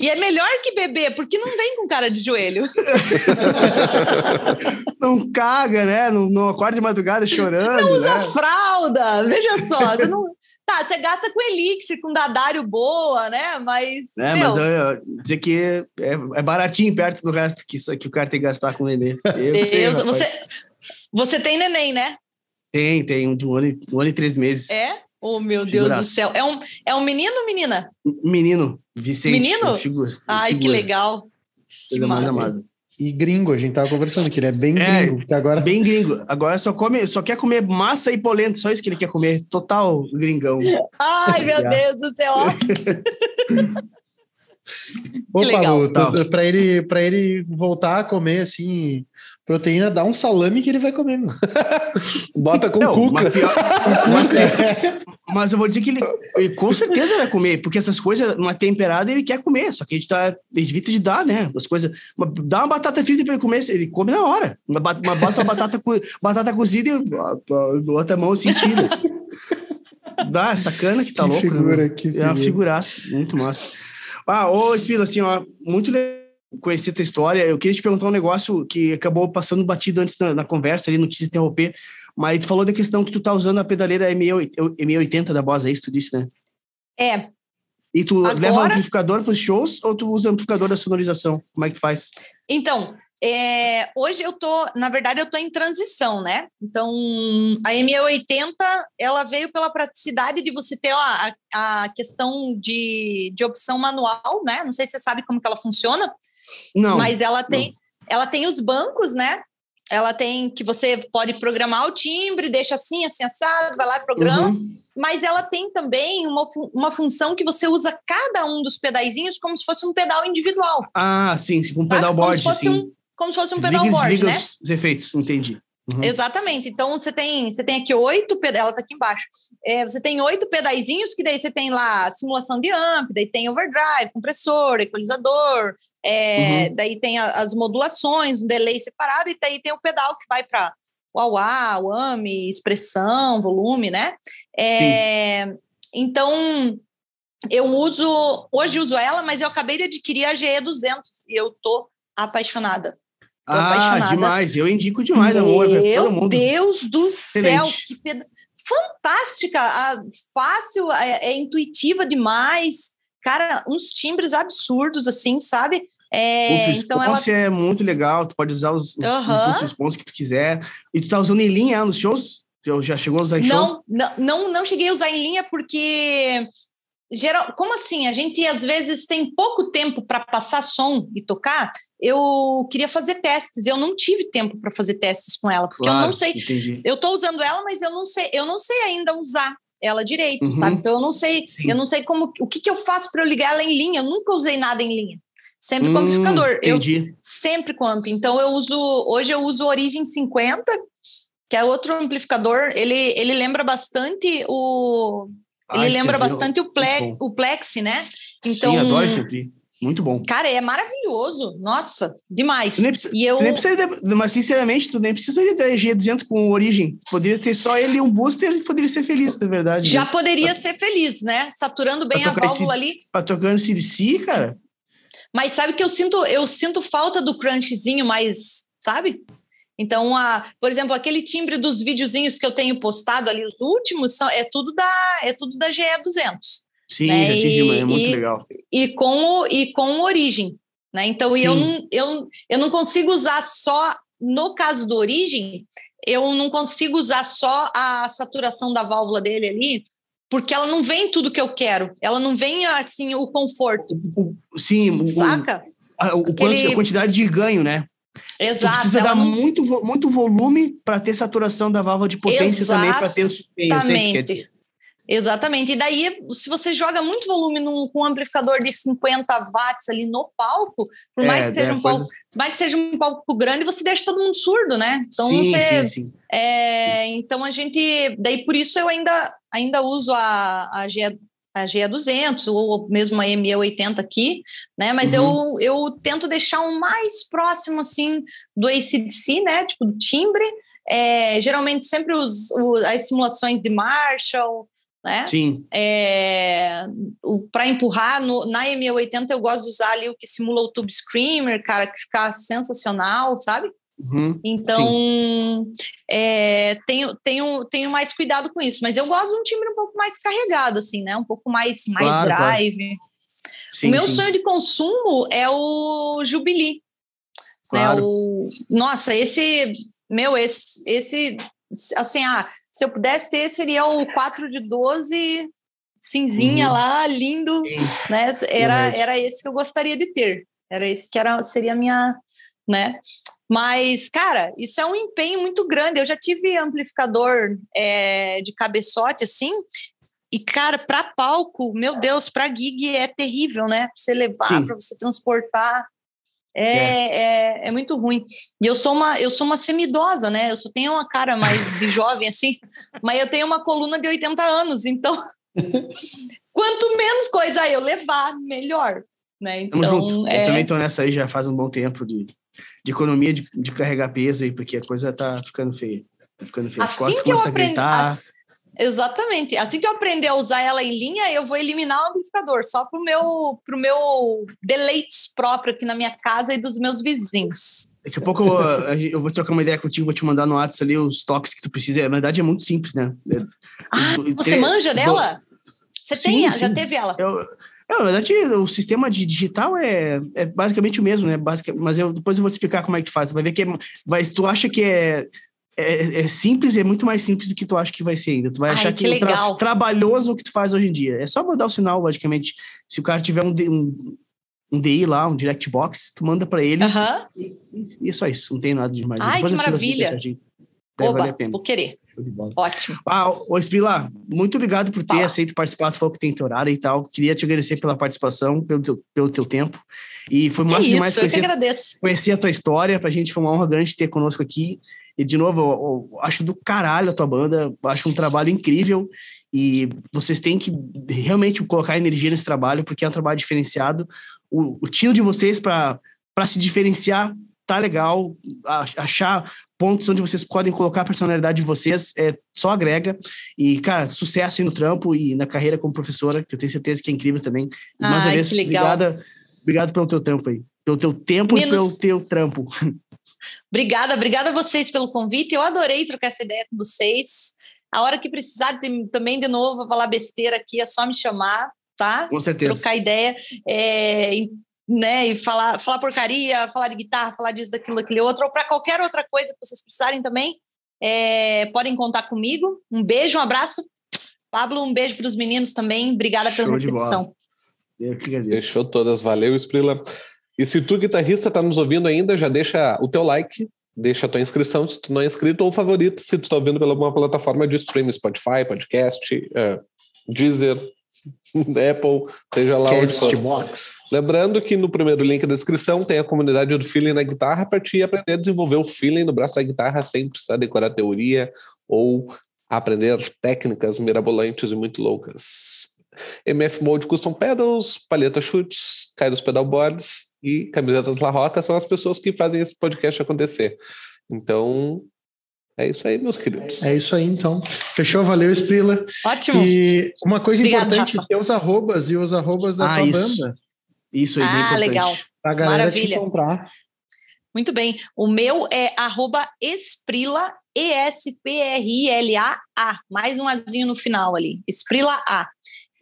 E é melhor que bebê, porque não vem com cara de joelho. não caga, né? Não, não acorda de madrugada chorando, Não usa né? fralda, veja só. Você não... Tá, você gasta com elixir, com dadário boa, né? Mas. É, meu, mas eu, eu dizer que é, é baratinho perto do resto que, isso- que o cara tem que gastar com ele. Eu sei, Deus, rapaz. você, você tem neném, né? Tem, tem, um de um ano, e- um ano e três meses. É? Oh, meu Deus do céu. É um, é um menino ou menina? Menino, Vicente. Menino? Figura, Ai, que figura. legal. Que Coisa mais massa. amada. E gringo, a gente tava conversando que ele é bem É, gringo, porque agora Bem gringo. Agora só come, só quer comer massa e polenta, só isso que ele quer comer. Total gringão. Ai, meu. Deus do céu. ó. Ô, Que legal. Paulo, tu- pra ele, pra ele voltar a comer assim, proteína, dá um salame que ele vai comer. Bota com Não, cuca. mas, pior- mas eu vou dizer que ele, ele com certeza vai comer, porque essas coisas, numa temperada, ele quer comer, só que a gente tá, evita de dar, né? As coisas. uma- Dá uma batata frita pra ele comer, ele come na hora. Uma, uma, bota uma batata, co- batata cozida e a- a- outra mão assim tira. Dá, sacana que tá que louco. figura, né? que É uma figura. figuraça, muito massa. Ah, ô Espila, assim, ó, muito legal conhecer tua história. Eu queria te perguntar um negócio que acabou passando batido antes na, na conversa ali, não quis interromper, mas tu falou da questão que tu tá usando a pedaleira ME80 da Boss, é isso que tu disse, né? É, E tu Agora- leva o amplificador pros shows ou tu usa o amplificador da sonorização? Como é que tu faz? Então, é, hoje eu tô, na verdade, eu tô em transição, né? Então, a ME80, ela veio pela praticidade de você ter ó, a, a questão de, de opção manual, né? Não sei se você sabe como que ela funciona, Não. mas ela tem, ela tem os bancos, né? Ela tem que você pode programar o timbre, deixa assim, assim, assado, vai lá e programa Uhum. mas ela tem também uma, uma função que você usa cada um dos pedaizinhos como se fosse um pedal individual. Ah, sim, um sabe? pedalboard, como se fosse sim. um Como se fosse um pedalboard, desliga né? os efeitos, entendi. Uhum. Exatamente. Então você tem, você tem aqui oito pedais, ela tá aqui embaixo. É, você tem oito pedaizinhos que daí você tem lá simulação de amp, daí tem overdrive, compressor, equalizador, é, daí tem a- as modulações, um delay separado, e daí tem o pedal que vai para o o AMI, expressão, volume, né? É, então eu uso, hoje uso ela, mas eu acabei de adquirir a GE200 e eu tô apaixonada. Tô Ah, apaixonada. demais. Eu indico demais, amor. Meu todo mundo. Deus do céu, Excelente. que peda... fantástica, ah, fácil, é, é intuitiva demais. Cara, uns timbres absurdos, assim, sabe? É, o então ela. é muito legal, tu pode usar os, os response que tu quiser. E tu tá usando em linha nos shows? Já, já chegou a usar em? Não, não, não, não cheguei a usar em linha porque. Geral, como assim? A gente às vezes tem pouco tempo para passar som e tocar. Eu queria fazer testes, eu não tive tempo para fazer testes com ela, porque eu não sei. Entendi. eu tô usando ela, mas eu não sei, eu não sei ainda usar ela direito, Uhum. sabe? Então eu não sei, Sim. eu não sei como, o que que eu faço para eu ligar ela em linha. Eu nunca usei nada em linha. Sempre com Hum, amplificador. Eu Entendi. sempre com amp. Então eu uso, hoje eu uso o Origin 50, que é outro amplificador. Ele ele lembra bastante o ele Ai, lembra bastante o, Ple, o Plexi, né? Então Sim, adoro esse ampli. Muito bom. Cara, é maravilhoso. Nossa, demais. Nem, e eu... nem precisaria, mas sinceramente, tu nem precisaria da G200 com origem. Poderia ter só ele e um booster e poderia ser feliz, na verdade. Já né? poderia pra, ser feliz, né? Saturando bem a tocar esse- válvula ali. Pra tocando CDC, cara. Mas sabe que eu sinto, eu sinto falta do crunchzinho mais, sabe? Então, a, por exemplo, aquele timbre dos videozinhos que eu tenho postado ali, os últimos, são, é tudo da é tudo da GE 200. Sim, Né, já tive é muito e- legal. e com o, e com origem, né? Então eu não, eu, eu não consigo usar só no caso do origem, eu não consigo usar só a saturação da válvula dele ali, porque ela não vem tudo que eu quero. Ela não vem assim o conforto, O- sim, o, saca? a, o Aquele- a quantidade de ganho, né? Tu Exato. precisa ela dar não- muito, muito volume para ter saturação da válvula de potência também, para ter o dizer. Exatamente. Exatamente. E daí, se você joga muito volume num, com um amplificador de 50 watts ali no palco, por mais, É, que seja é, um palco, mais que seja um palco grande, você deixa todo mundo surdo, né? Então sim, você. sim, sim. É, então a gente. Daí por isso eu ainda, ainda uso a, a, a GE200 ou mesmo a ME80 aqui, né? Mas Uhum. eu, eu tento deixar o mais próximo assim do ACDC, né? Tipo do timbre. É, geralmente sempre os, o- as simulações de Marshall, né? Sim, É, para empurrar no, na M80 eu gosto de usar ali o que simula o Tube Screamer, cara, que fica sensacional, sabe? Uhum. Então é, tenho, tenho, tenho mais cuidado com isso, mas eu gosto de um timbre um pouco mais carregado, assim, né? Um pouco mais, mais Claro, claro. drive. sim o meu sim. sonho de consumo é o Jubilee. Claro. Né? O, nossa, esse, meu, esse, esse, assim, ah, se eu pudesse ter, seria o 4 de 12 cinzinha Uhum. lá, lindo, Sim. né? Era, era esse que eu gostaria de ter. Era esse que era, seria a minha, né? Mas, cara, isso é um empenho muito grande. Eu já tive amplificador é, de cabeçote, assim, e, cara, para palco, meu Deus, para gig é terrível, né? Pra você levar, para você transportar. É, é. É, muito ruim. E eu sou uma, eu sou uma semidosa, né? Eu só tenho uma cara mais de jovem, assim, mas eu tenho uma coluna de 80 anos, então quanto menos coisa eu levar, melhor. Né? Tamo Então, junto. é, Eu também tô nessa aí já faz um bom tempo de, de economia de, de carregar peso aí, porque a coisa tá ficando feia. Tá ficando feia. As assim costas que eu aprendi. as- Exatamente. Assim que eu aprender a usar ela em linha, eu vou eliminar o amplificador, só pro meu, pro meu deleites próprio aqui na minha casa e dos meus vizinhos. Daqui a pouco eu, eu vou trocar uma ideia contigo, vou te mandar no WhatsApp ali os toques que tu precisa. Na verdade é muito simples, né? É- Ah, do- você tre- manja do- dela? Você Sim, tem? sim. Já teve ela? Eu, é, na verdade, o sistema de digital é, é basicamente o mesmo, né? Basic, mas eu, depois eu vou te explicar como é que tu faz. Tu vai ver que é, vai, tu acha que é, é, é simples, é muito mais simples do que tu acha que vai ser ainda. Tu vai Ai, achar que que, é tra- trabalhoso o que tu faz hoje em dia. É só mandar o sinal, logicamente. Se o cara tiver um, um, um DI lá, um direct box, tu manda para ele Aham. e, e é só isso. Não tem nada demais. Ai, Depois que maravilha. Oba, pena. vou querer. Ótimo. Ah, ô Esprila, muito obrigado por ter Fala. aceito participar. Tu falou que tem teu horário e tal. Queria te agradecer pela participação, pelo teu, pelo teu tempo. E foi demais eu que conhecer, conhecer a tua história. Pra gente foi uma honra grande ter conosco aqui. E, de novo, eu, eu acho do caralho a tua banda. Acho um trabalho incrível. E vocês têm que realmente colocar energia nesse trabalho, porque é um trabalho diferenciado. O, o tino de vocês para se diferenciar tá legal. Achar pontos onde vocês podem colocar a personalidade de vocês é, só agrega. E, cara, sucesso aí no trampo e na carreira como professora, que eu tenho certeza que é incrível também. E, mais uma vez, obrigada, obrigado pelo teu trampo aí. Pelo teu tempo Meninos- e pelo teu trampo. Obrigada, obrigada a vocês pelo convite. Eu adorei trocar essa ideia com vocês. A hora que precisar também de novo falar besteira aqui, é só me chamar, tá? Com certeza. Trocar ideia, é, né? E falar, falar porcaria, falar de guitarra, falar disso, daquilo, daquele outro, ou para qualquer outra coisa que vocês precisarem também, é, podem contar comigo. Um beijo, um abraço. Pablo, um beijo para os meninos também. Obrigada pela Show recepção. Eu que agradeço. Fechou todas, valeu, Sprila. E se tu, guitarrista, tá nos ouvindo ainda, já deixa o teu like, deixa a tua inscrição se tu não é inscrito, ou favorito se tu tá ouvindo pela alguma plataforma de streaming, Spotify, podcast, eh, Deezer, Apple, seja lá onde for. Castbox. Lembrando que no primeiro link da descrição tem a comunidade do feeling na guitarra para te aprender a desenvolver o feeling no braço da guitarra sem precisar decorar teoria ou aprender técnicas mirabolantes e muito loucas. MF Mode Custom Pedals, Palheta Chutes, Kairos Pedalboards e Camisetas La Rota são as pessoas que fazem esse podcast acontecer. Então, é isso aí, meus queridos. É isso aí, então. Fechou? Valeu, Sprila. Ótimo. E uma coisa Obrigada, importante, Rafa. ter os arrobas e os arrobas da Ah, tua isso. banda. Isso aí, bem Ah, legal. Pra galera te Maravilha. encontrar. Muito bem. O meu é arroba Esprila, E-S-P-R-I-L-A-A. Mais um azinho no final ali. Esprila A.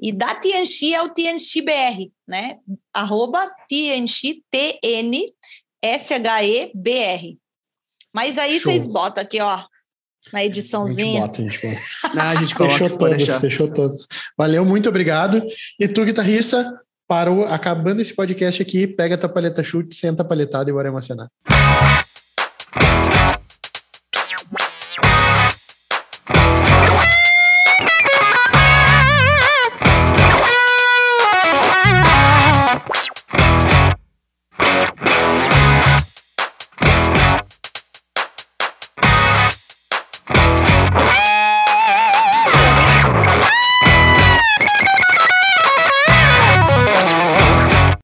E da Tianxi é o Tianxi BR, né? Arroba Tianxi, T-N-S-H-E-B-R. Mas aí Show. vocês botam aqui, ó, na A gente ediçãozinha. bota, a gente bota. Ah, a gente coloca, Fechou todos, deixar. fechou todos. Valeu, muito obrigado. E tu, guitarrista, parou, acabando esse podcast aqui, pega a tua paleta chute, senta a paletada e bora emocionar.